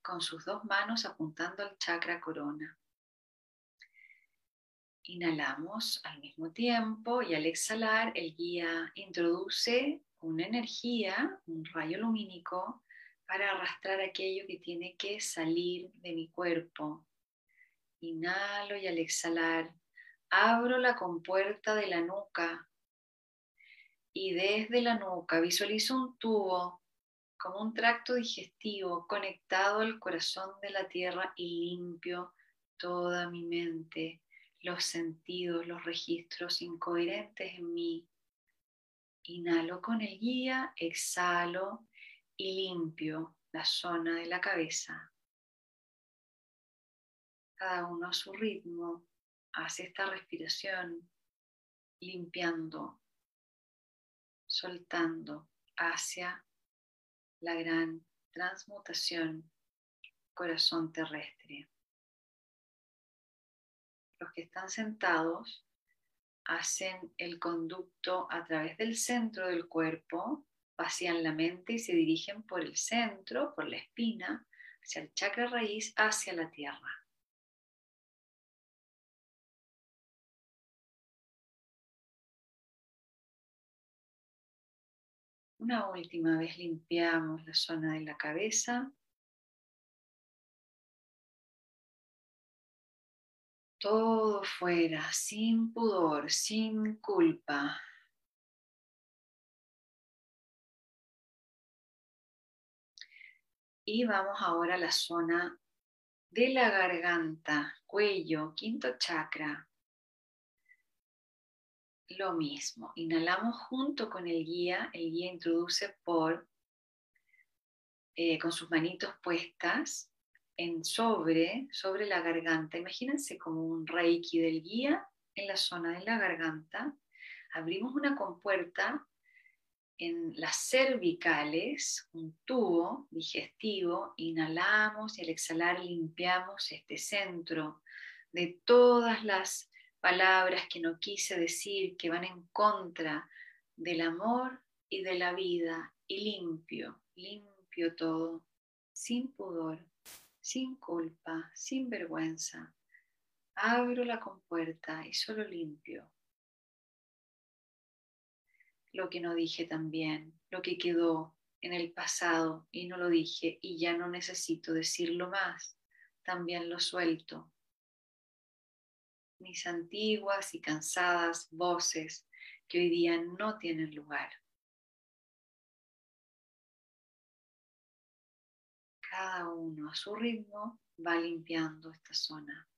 con sus dos manos apuntando al chakra corona. Inhalamos al mismo tiempo y al exhalar el guía introduce una energía, un rayo lumínico, para arrastrar aquello que tiene que salir de mi cuerpo. Inhalo y al exhalar abro la compuerta de la nuca y desde la nuca visualizo un tubo como un tracto digestivo conectado al corazón de la tierra y limpio toda mi mente, los sentidos, los registros incoherentes en mí. Inhalo con el guía, exhalo y limpio la zona de la cabeza. Cada uno a su ritmo hace esta respiración limpiando, soltando hacia la gran transmutación corazón terrestre. Los que están sentados hacen el conducto a través del centro del cuerpo, vacían la mente y se dirigen por el centro, por la espina, hacia el chakra raíz, hacia la tierra. Una última vez limpiamos la zona de la cabeza. Todo fuera, sin pudor, sin culpa. Y vamos ahora a la zona de la garganta, cuello, quinto chakra lo mismo. Inhalamos junto con el guía. El guía introduce por, eh, con sus manitos puestas en sobre, sobre la garganta. Imagínense como un reiki del guía en la zona de la garganta. Abrimos una compuerta en las cervicales, un tubo digestivo. Inhalamos y al exhalar limpiamos este centro de todas las palabras que no quise decir, que van en contra del amor y de la vida, y limpio, limpio todo, sin pudor, sin culpa, sin vergüenza. Abro la compuerta y solo limpio. Lo que no dije también, lo que quedó en el pasado y no lo dije y ya no necesito decirlo más, también lo suelto mis antiguas y cansadas voces que hoy día no tienen lugar. Cada uno a su ritmo va limpiando esta zona.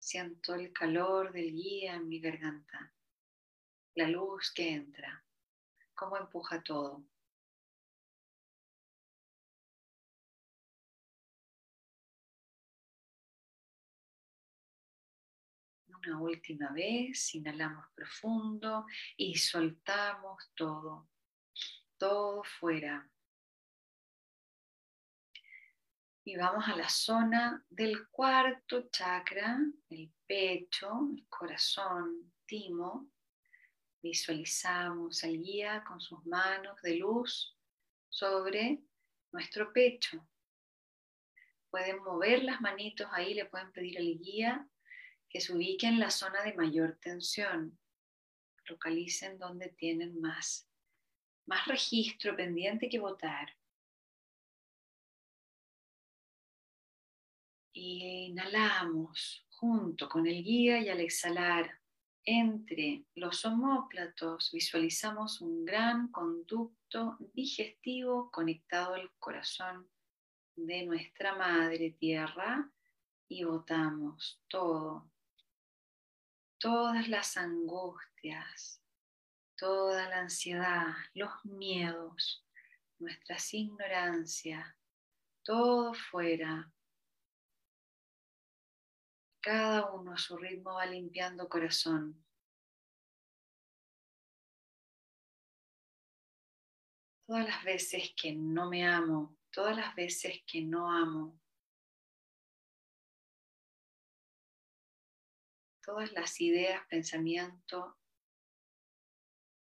Siento el calor del guía en mi garganta, la luz que entra, cómo empuja todo. Una última vez, inhalamos profundo y soltamos todo, todo fuera. Y vamos a la zona del cuarto chakra, el pecho, el corazón, timo. Visualizamos al guía con sus manos de luz sobre nuestro pecho. Pueden mover las manitos ahí, le pueden pedir al guía que se ubique en la zona de mayor tensión. Localicen donde tienen más, más registro pendiente que votar. Inhalamos junto con el guía y al exhalar entre los homóplatos visualizamos un gran conducto digestivo conectado al corazón de nuestra madre tierra y botamos todo, todas las angustias, toda la ansiedad, los miedos, nuestras ignorancias, todo fuera cada uno a su ritmo va limpiando corazón. Todas las veces que no me amo, todas las veces que no amo, todas las ideas, pensamientos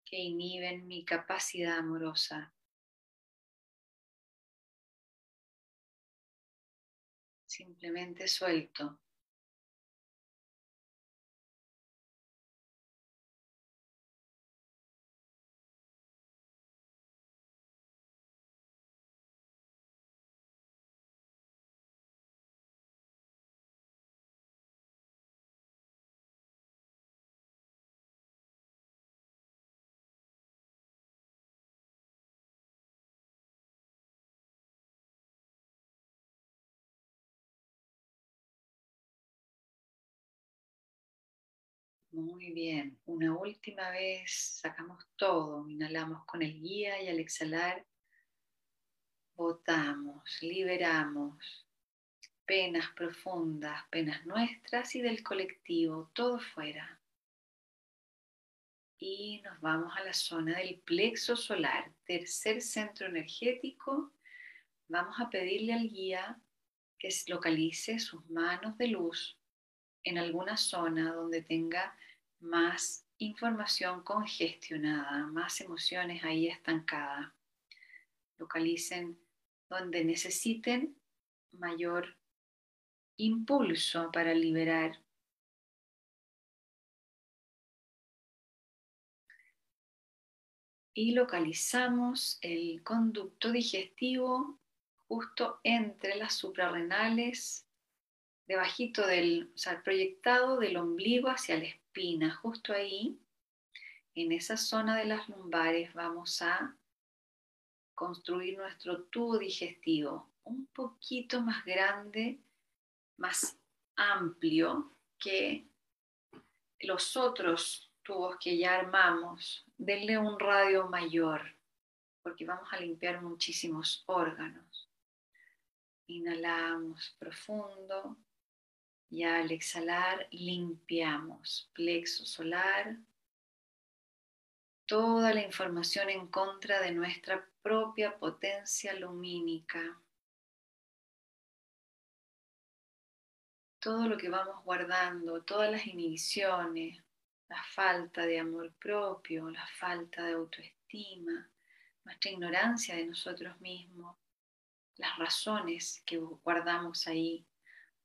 que inhiben mi capacidad amorosa. Simplemente suelto. Muy bien. Una última vez sacamos todo, inhalamos con el guía y al exhalar botamos, liberamos penas profundas, penas nuestras y del colectivo, todo fuera. Y nos vamos a la zona del plexo solar, tercer centro energético. Vamos a pedirle al guía que localice sus manos de luz en alguna zona donde tenga más información congestionada, más emociones ahí estancadas. Localicen donde necesiten mayor impulso para liberar. Y localizamos el conducto digestivo justo entre las suprarrenales debajito del, o sea, proyectado del ombligo hacia la justo ahí, en esa zona de las lumbares vamos a construir nuestro tubo digestivo un poquito más grande, más amplio que los otros tubos que ya armamos. Denle un radio mayor, porque vamos a limpiar muchísimos órganos. Inhalamos profundo. Y al exhalar limpiamos plexo solar, toda la información en contra de nuestra propia potencia lumínica. Todo lo que vamos guardando, todas las inhibiciones, la falta de amor propio, la falta de autoestima, nuestra ignorancia de nosotros mismos, las razones que guardamos ahí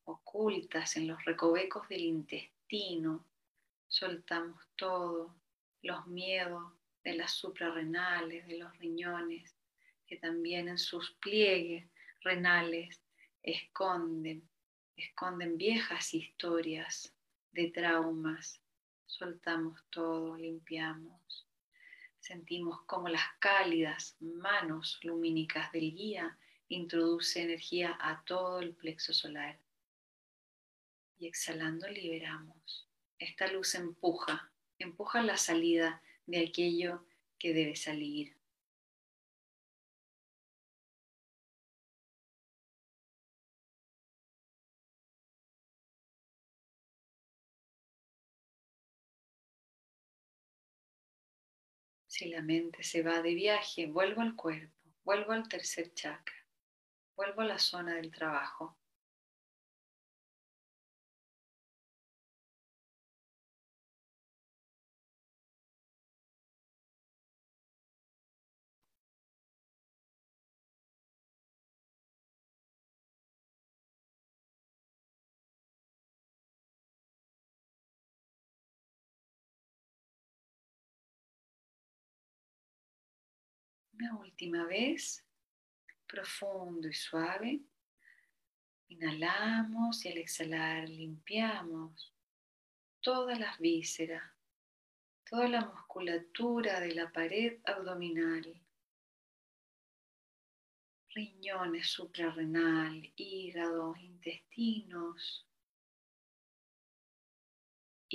ocultas en los recovecos del intestino, soltamos todo, los miedos, de las suprarrenales, de los riñones, que también en sus pliegues renales esconden, esconden viejas historias de traumas. Soltamos todo, limpiamos. Sentimos como las cálidas manos lumínicas del guía introduce energía a todo el plexo solar. Y exhalando liberamos. Esta luz empuja, empuja la salida de aquello que debe salir. Si la mente se va de viaje, vuelvo al cuerpo, vuelvo al tercer chakra, vuelvo a la zona del trabajo. Una última vez, profundo y suave. Inhalamos y al exhalar limpiamos todas las vísceras, toda la musculatura de la pared abdominal, riñones suprarrenal, hígado, intestinos,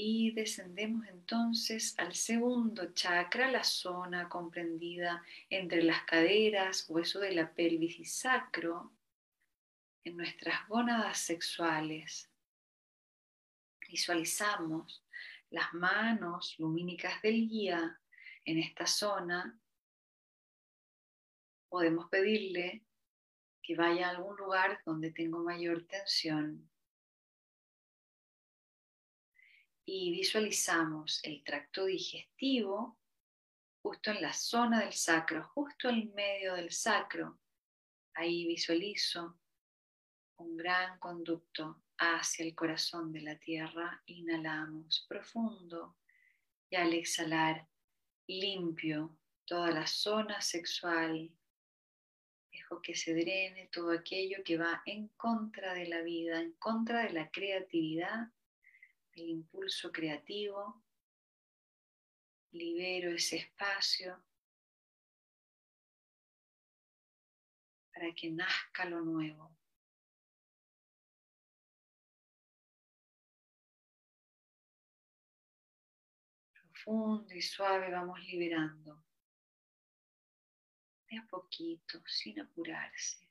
y descendemos entonces al segundo chakra, la zona comprendida entre las caderas, hueso de la pelvis y sacro, en nuestras gónadas sexuales. Visualizamos las manos lumínicas del guía en esta zona. Podemos pedirle que vaya a algún lugar donde tengo mayor tensión y visualizamos el tracto digestivo justo en la zona del sacro, justo en medio del sacro. Ahí visualizo un gran conducto hacia el corazón de la tierra. Inhalamos profundo y al exhalar limpio toda la zona sexual. Dejo que se drene todo aquello que va en contra de la vida, en contra de la creatividad el impulso creativo, libero ese espacio para que nazca lo nuevo. Profundo y suave vamos liberando. De a poquito, sin apurarse.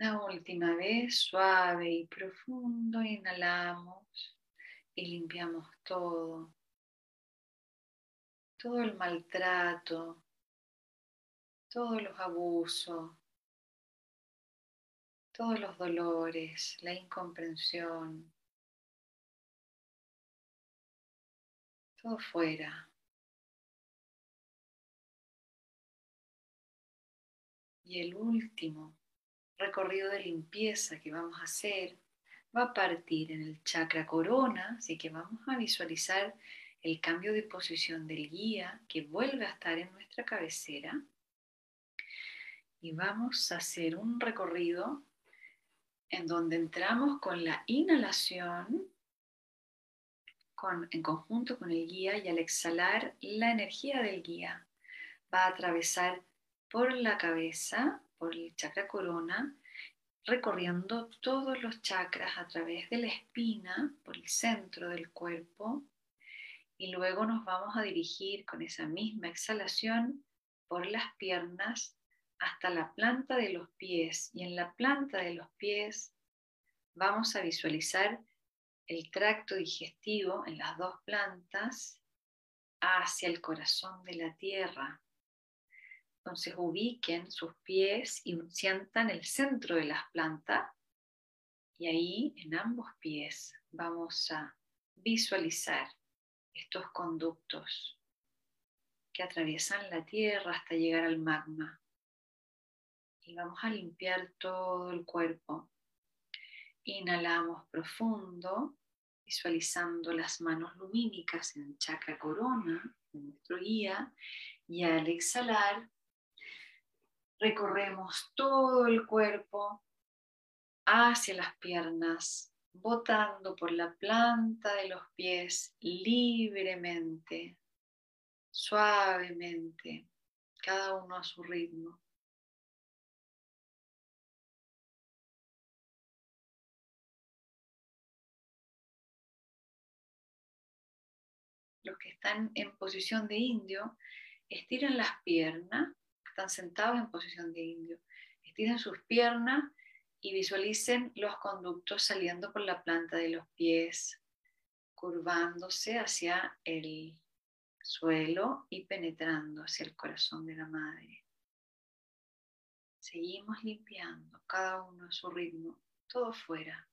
Una última vez, suave y profundo, inhalamos y limpiamos todo, todo el maltrato, todos los abusos, todos los dolores, la incomprensión, todo fuera. Y el último recorrido de limpieza que vamos a hacer va a partir en el chakra corona, así que vamos a visualizar el cambio de posición del guía que vuelve a estar en nuestra cabecera. Y vamos a hacer un recorrido en donde entramos con la inhalación en conjunto con el guía y al exhalar la energía del guía va a atravesar por la cabeza por el chakra corona, recorriendo todos los chakras a través de la espina, por el centro del cuerpo, Y luego nos vamos a dirigir con esa misma exhalación por las piernas hasta la planta de los pies. Y en la planta de los pies vamos a visualizar el tracto digestivo en las dos plantas hacia el corazón de la tierra. Entonces ubiquen sus pies y sientan el centro de las plantas y ahí en ambos pies vamos a visualizar estos conductos que atraviesan la tierra hasta llegar al magma. Y vamos a limpiar todo el cuerpo. Inhalamos profundo, visualizando las manos lumínicas en chakra corona de nuestro guía. Y al exhalar, recorremos todo el cuerpo hacia las piernas, botando por la planta de los pies libremente, suavemente, cada uno a su ritmo. Los que están en posición de indio, estiran las piernas, están sentados en posición de indio, estiran sus piernas y visualicen los conductos saliendo por la planta de los pies, curvándose hacia el suelo y penetrando hacia el corazón de la madre. Seguimos limpiando, cada uno a su ritmo, todo fuera.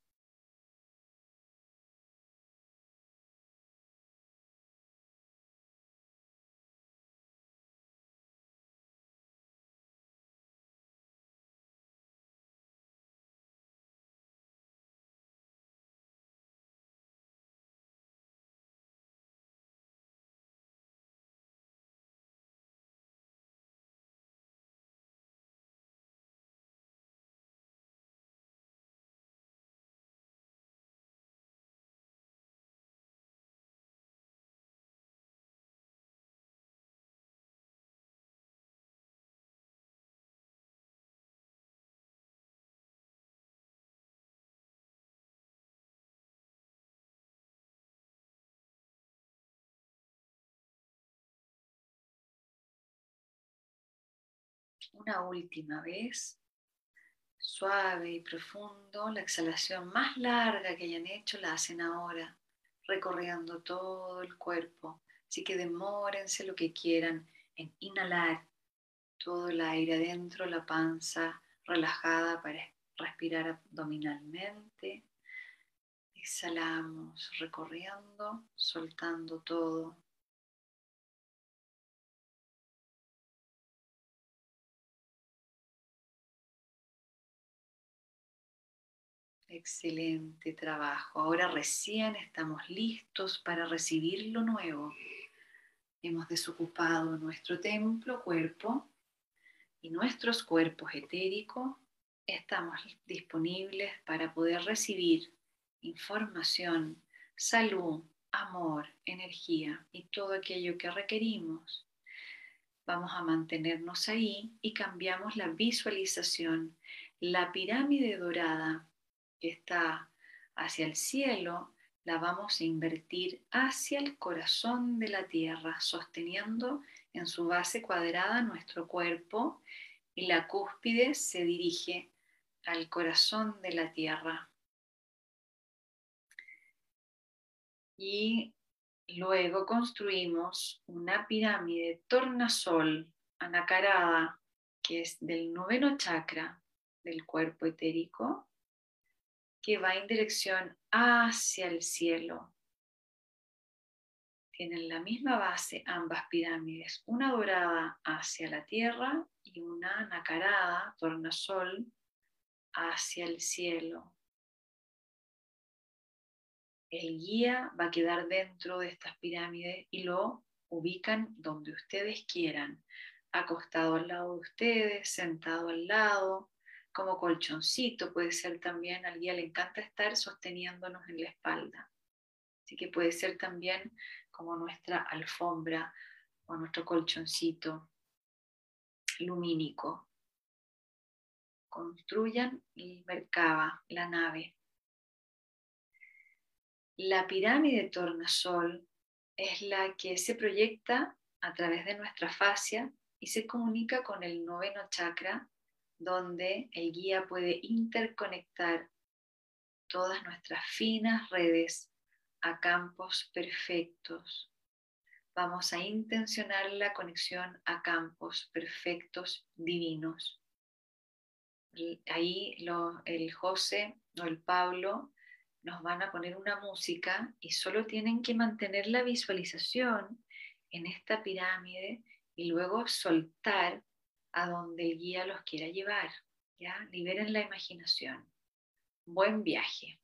Una última vez, suave y profundo, la exhalación más larga que hayan hecho la hacen ahora, recorriendo todo el cuerpo. Así que demórense lo que quieran en inhalar todo el aire adentro, la panza relajada para respirar abdominalmente. Exhalamos recorriendo, soltando todo. Excelente trabajo. Ahora recién estamos listos para recibir lo nuevo. Hemos desocupado nuestro templo, cuerpo, y nuestros cuerpos etéricos. Estamos disponibles para poder recibir información, salud, amor, energía y todo aquello que requerimos. Vamos a mantenernos ahí y cambiamos la visualización. La pirámide dorada que está hacia el cielo, la vamos a invertir hacia el corazón de la tierra, sosteniendo en su base cuadrada nuestro cuerpo y la cúspide se dirige al corazón de la tierra. Y luego construimos una pirámide tornasol anacarada, que es del noveno chakra del cuerpo etérico, que va en dirección hacia el cielo. Tienen la misma base ambas pirámides, una dorada hacia la tierra y una nacarada, tornasol, hacia el cielo. El guía va a quedar dentro de estas pirámides y lo ubican donde ustedes quieran, acostado al lado de ustedes, sentado al lado, como colchoncito, puede ser también, al guía le encanta estar sosteniéndonos en la espalda. Así que puede ser también como nuestra alfombra o nuestro colchoncito lumínico. Construyan el Merkaba, la nave. La pirámide tornasol es la que se proyecta a través de nuestra fascia y se comunica con el noveno chakra, donde el guía puede interconectar todas nuestras finas redes a campos perfectos. Vamos a intencionar la conexión a campos perfectos divinos. Ahí el José o el Pablo nos van a poner una música y solo tienen que mantener la visualización en esta pirámide y luego soltar a donde el guía los quiera llevar. ¿ya? Liberen la imaginación. Buen viaje.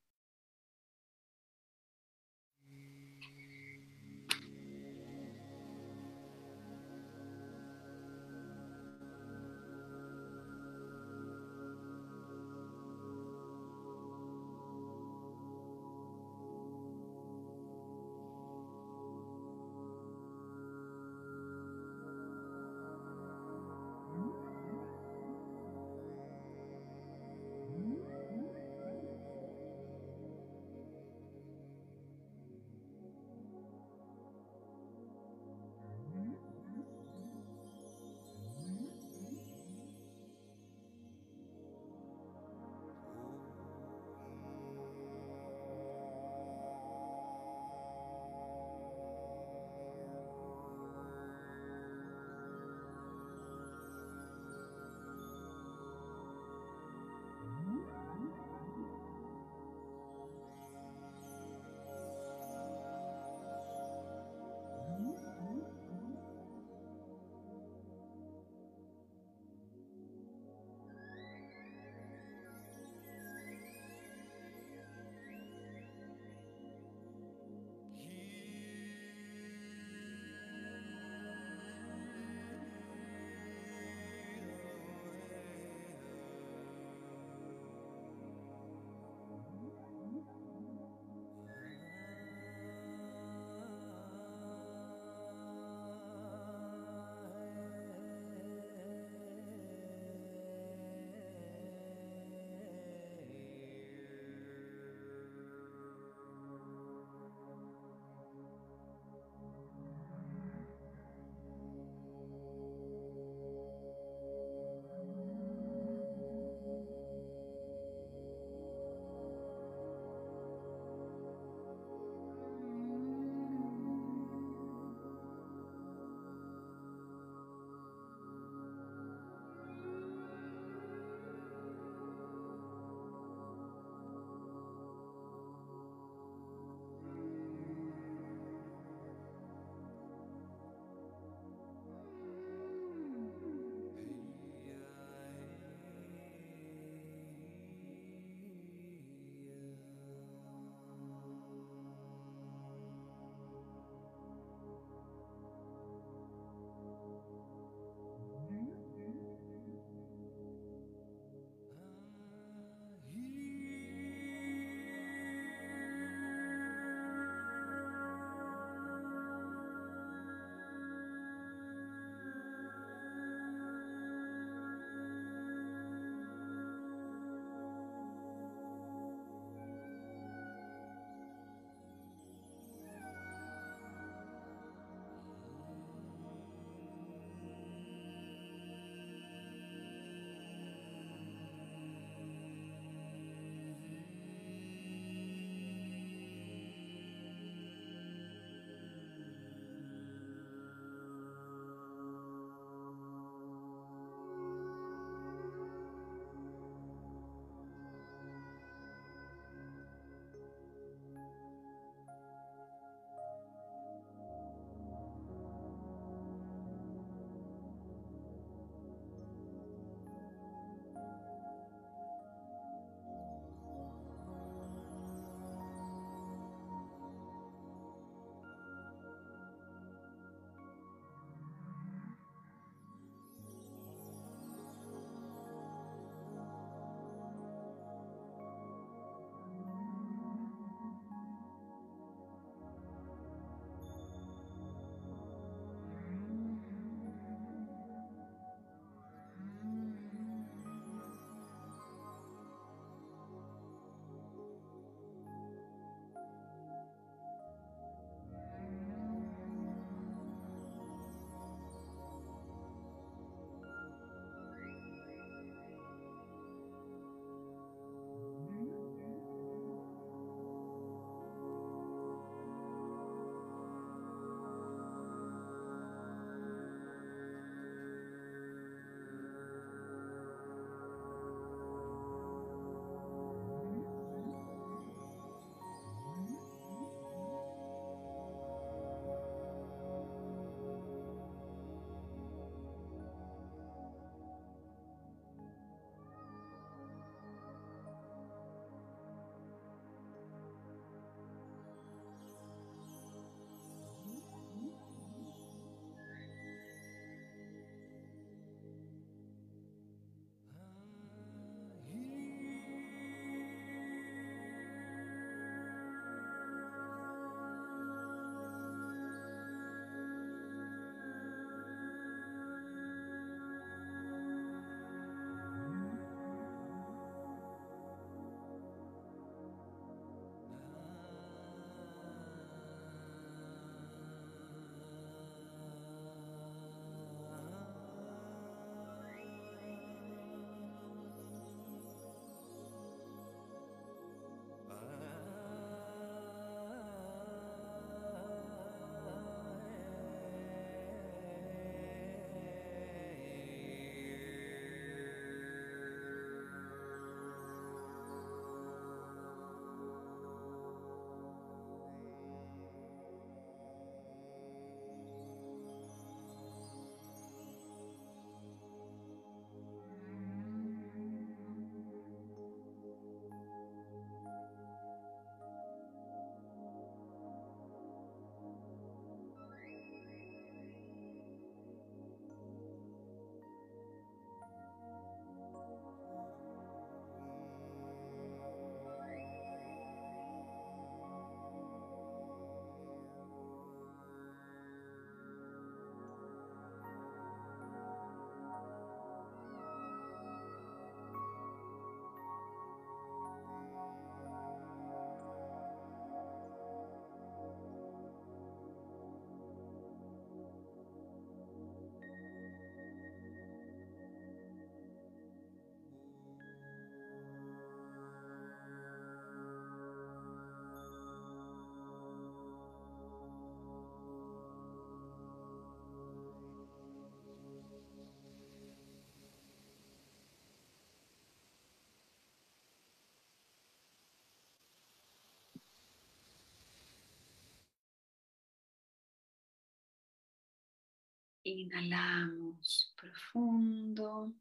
Inhalamos profundo.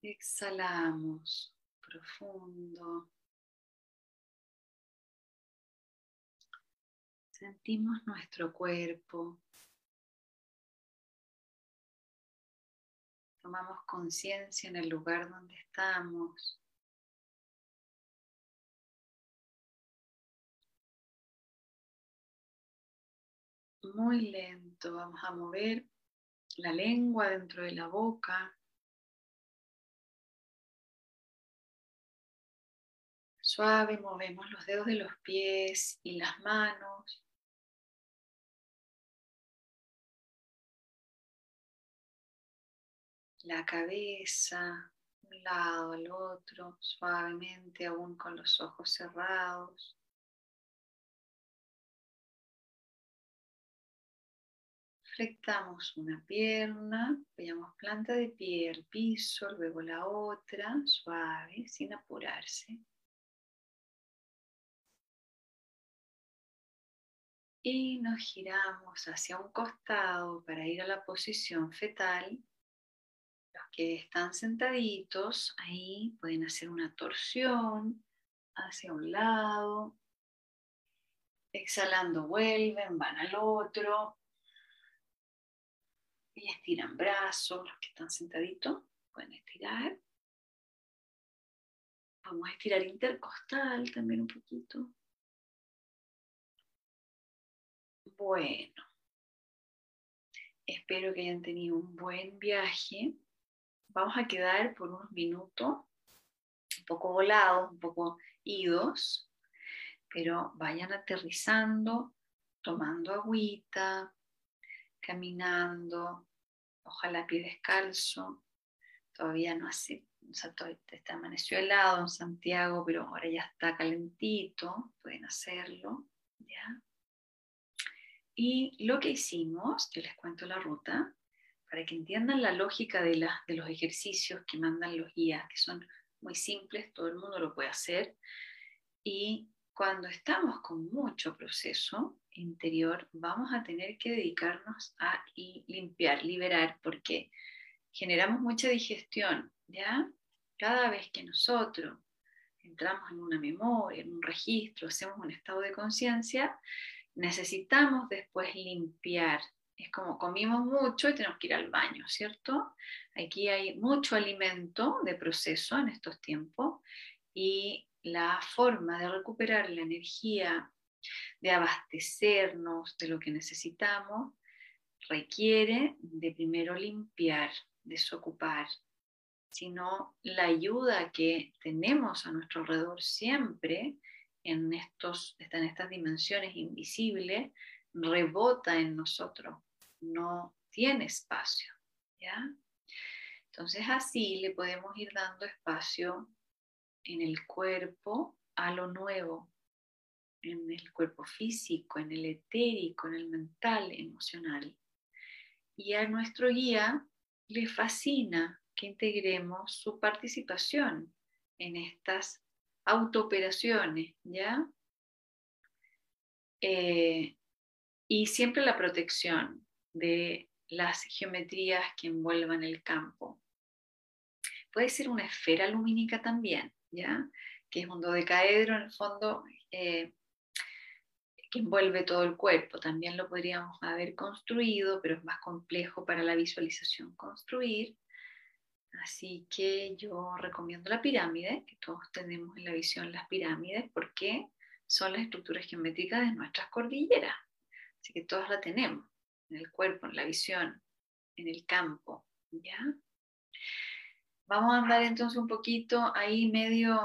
Exhalamos profundo. Sentimos nuestro cuerpo. Tomamos conciencia en el lugar donde estamos. Muy lento vamos a mover la lengua dentro de la boca. Suave movemos los dedos de los pies y las manos. La cabeza, un lado al otro, suavemente, aún con los ojos cerrados. Flectamos una pierna, veamos planta de pie al piso, luego la otra, suave, sin apurarse. Y nos giramos hacia un costado para ir a la posición fetal. Los que están sentaditos ahí pueden hacer una torsión hacia un lado. Exhalando vuelven, van al otro. Y estiran brazos, los que están sentaditos pueden estirar. Vamos a estirar intercostal también un poquito. Bueno, espero que hayan tenido un buen viaje. Vamos a quedar por unos minutos, un poco volados, un poco idos, pero vayan aterrizando, tomando agüita, caminando, ojalá pie descalzo. Todavía no hace, o sea, todavía está amaneció helado en Santiago, pero ahora ya está calentito, pueden hacerlo, ¿ya? Y lo que hicimos, yo les cuento la ruta, para que entiendan la lógica de, los ejercicios que mandan los guías, que son muy simples, todo el mundo lo puede hacer. Y cuando estamos con mucho proceso interior, vamos a tener que dedicarnos a limpiar, liberar, porque generamos mucha digestión, ¿ya? Cada vez que nosotros entramos en una memoria, en un registro, hacemos un estado de conciencia, necesitamos después limpiar. Es como comimos mucho y tenemos que ir al baño, ¿cierto? Aquí hay mucho alimento de proceso en estos tiempos y la forma de recuperar la energía, de abastecernos de lo que necesitamos, requiere de primero limpiar, desocupar, sino la ayuda que tenemos a nuestro alrededor siempre en, estos, en estas dimensiones invisibles rebota en nosotros, no tiene espacio. ¿ya? Entonces así le podemos ir dando espacio en el cuerpo a lo nuevo, en el cuerpo físico, en el etérico, en el mental, emocional. Y a nuestro guía le fascina que integremos su participación en estas autooperaciones, ¿ya? Eh, y siempre la protección de las geometrías que envuelvan el campo. Puede ser una esfera lumínica también, ¿ya? Que es un dodecaedro en el fondo eh, que envuelve todo el cuerpo. También lo podríamos haber construido, pero es más complejo para la visualización construir. Así que yo recomiendo la pirámide, que todos tenemos en la visión las pirámides, porque son las estructuras geométricas de nuestras cordilleras. Así que todas la tenemos, en el cuerpo, en la visión, en el campo. ¿ya? Vamos a andar entonces un poquito ahí medio,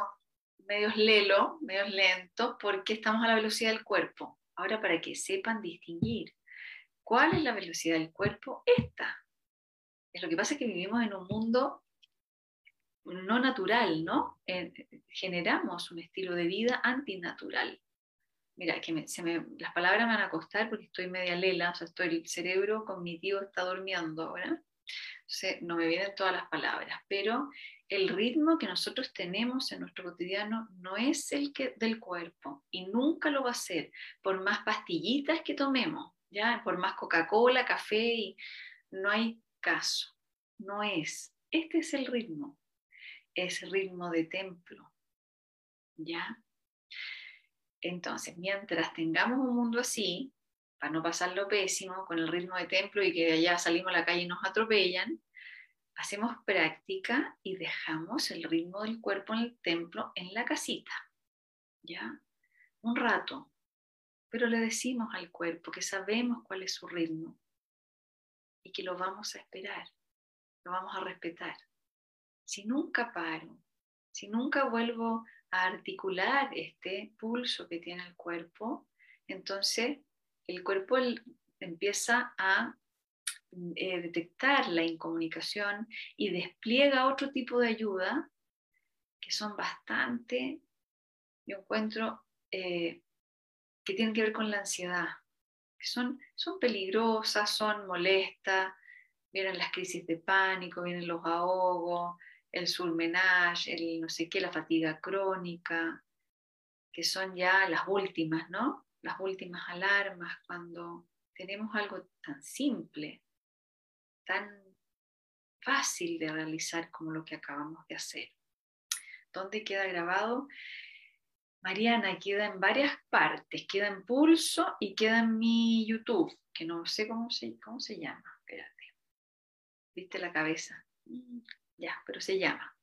lelo, medios lento, porque estamos a la velocidad del cuerpo. Ahora para que sepan distinguir cuál es la velocidad del cuerpo, esta. Es lo que pasa es que vivimos en un mundo no natural, ¿no? Eh, generamos un estilo de vida antinatural. Mira, que las palabras me van a costar porque estoy media lela, o sea, estoy, el cerebro cognitivo está durmiendo ahora. No me vienen todas las palabras, pero el ritmo que nosotros tenemos en nuestro cotidiano no es el que, del cuerpo y nunca lo va a ser, por más pastillitas que tomemos, ya por más Coca-Cola, café, y no hay caso, no es. Este es el ritmo, es ritmo de templo, ¿ya? Entonces, mientras tengamos un mundo así, para no pasar lo pésimo, con el ritmo de templo y que de allá salimos a la calle y nos atropellan, hacemos práctica y dejamos el ritmo del cuerpo en el templo, en la casita, ¿ya? Un rato, pero le decimos al cuerpo que sabemos cuál es su ritmo y que lo vamos a esperar, lo vamos a respetar. Si nunca paro, si nunca vuelvo a articular este pulso que tiene el cuerpo, entonces el cuerpo empieza a eh, detectar la incomunicación y despliega otro tipo de ayuda que son bastante, yo encuentro, eh, que tienen que ver con la ansiedad, que son, son peligrosas, son molestas, vienen las crisis de pánico, vienen los ahogos, el surmenage, el no sé qué, la fatiga crónica, que son ya las últimas, ¿no? Las últimas alarmas cuando tenemos algo tan simple, tan fácil de realizar como lo que acabamos de hacer. ¿Dónde queda grabado? Mariana, queda en varias partes, queda en pulso y queda en mi YouTube, que no sé cómo se, cómo se llama, espérate. ¿Viste la cabeza? Mm, ya, pero se llama.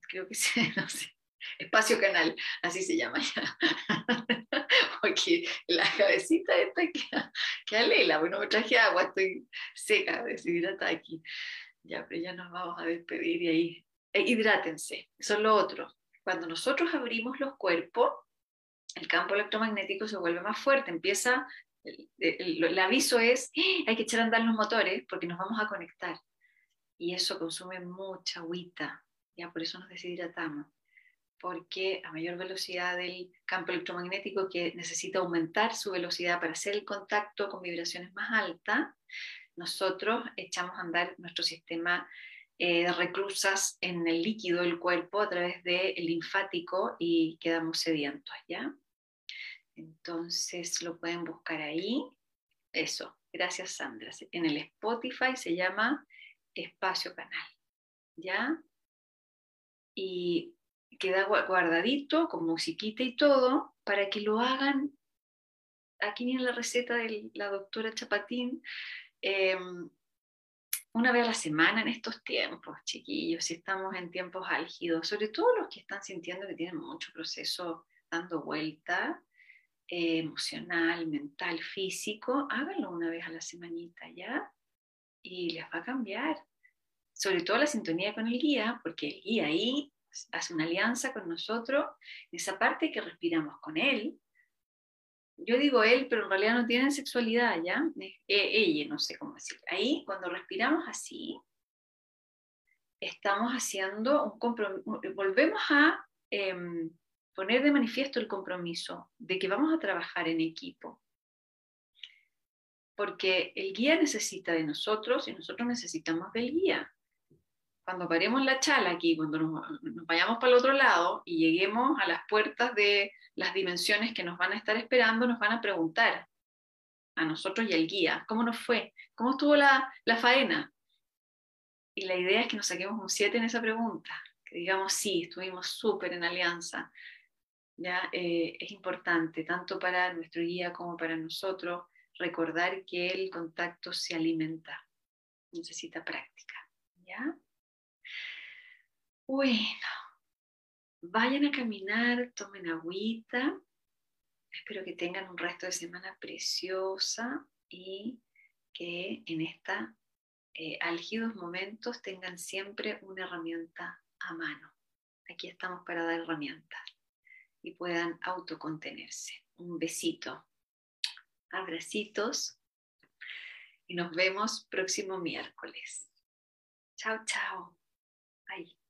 Creo que sí, no sé. Espacio Canal, así se llama ya. Porque la cabecita esta queda, queda lela, bueno, me traje agua, estoy seca, deshidratada aquí. Ya, pero ya nos vamos a despedir y ahí. Eh, hidrátense, eso es lo otro. Cuando nosotros abrimos los cuerpos, el campo electromagnético se vuelve más fuerte, empieza, el, aviso es, ¡Ah! hay que echar a andar los motores porque nos vamos a conectar. Y eso consume mucha agüita, ya por eso nos deshidratamos, porque a mayor velocidad del campo electromagnético que necesita aumentar su velocidad para hacer el contacto con vibraciones más altas, nosotros echamos a andar nuestro sistema eh, de reclusas en el líquido del cuerpo a través del linfático y quedamos sedientos, ¿ya? Entonces lo pueden buscar ahí. Eso, gracias Sandra. En el Spotify se llama Espacio Canal, ¿ya? Y queda guardadito con musiquita y todo para que lo hagan. Aquí viene la receta de la doctora Chapatín. Em, una vez a la semana en estos tiempos, chiquillos, si estamos en tiempos álgidos, sobre todo los que están sintiendo que tienen mucho proceso dando vuelta, eh, emocional, mental, físico, háganlo una vez a la semanita, ¿ya? Y les va a cambiar. Sobre todo la sintonía con el guía, porque el guía ahí hace una alianza con nosotros, en esa parte que respiramos con él, yo digo él, pero en realidad no tienen sexualidad, ¿ya? Eh, ella, no sé cómo decir. Ahí, cuando respiramos así, estamos haciendo un compromiso, volvemos a em, poner de manifiesto el compromiso de que vamos a trabajar en equipo. Porque el guía necesita de nosotros y nosotros necesitamos del guía cuando paremos la chala aquí, cuando nos, vayamos para el otro lado y lleguemos a las puertas de las dimensiones que nos van a estar esperando, nos van a preguntar a nosotros y al guía, ¿cómo nos fue? ¿Cómo estuvo la, la faena? Y la idea es que nos saquemos un 7 en esa pregunta, que digamos, sí, estuvimos súper en alianza. ¿ya? Eh, es importante, tanto para nuestro guía como para nosotros, recordar que el contacto se alimenta, necesita práctica. ¿ya? Bueno, vayan a caminar, tomen agüita. Espero que tengan un resto de semana preciosa y que en estos eh, álgidos momentos tengan siempre una herramienta a mano. Aquí estamos para dar herramientas y puedan autocontenerse. Un besito, abracitos y nos vemos próximo miércoles. Chao, chao. Bye.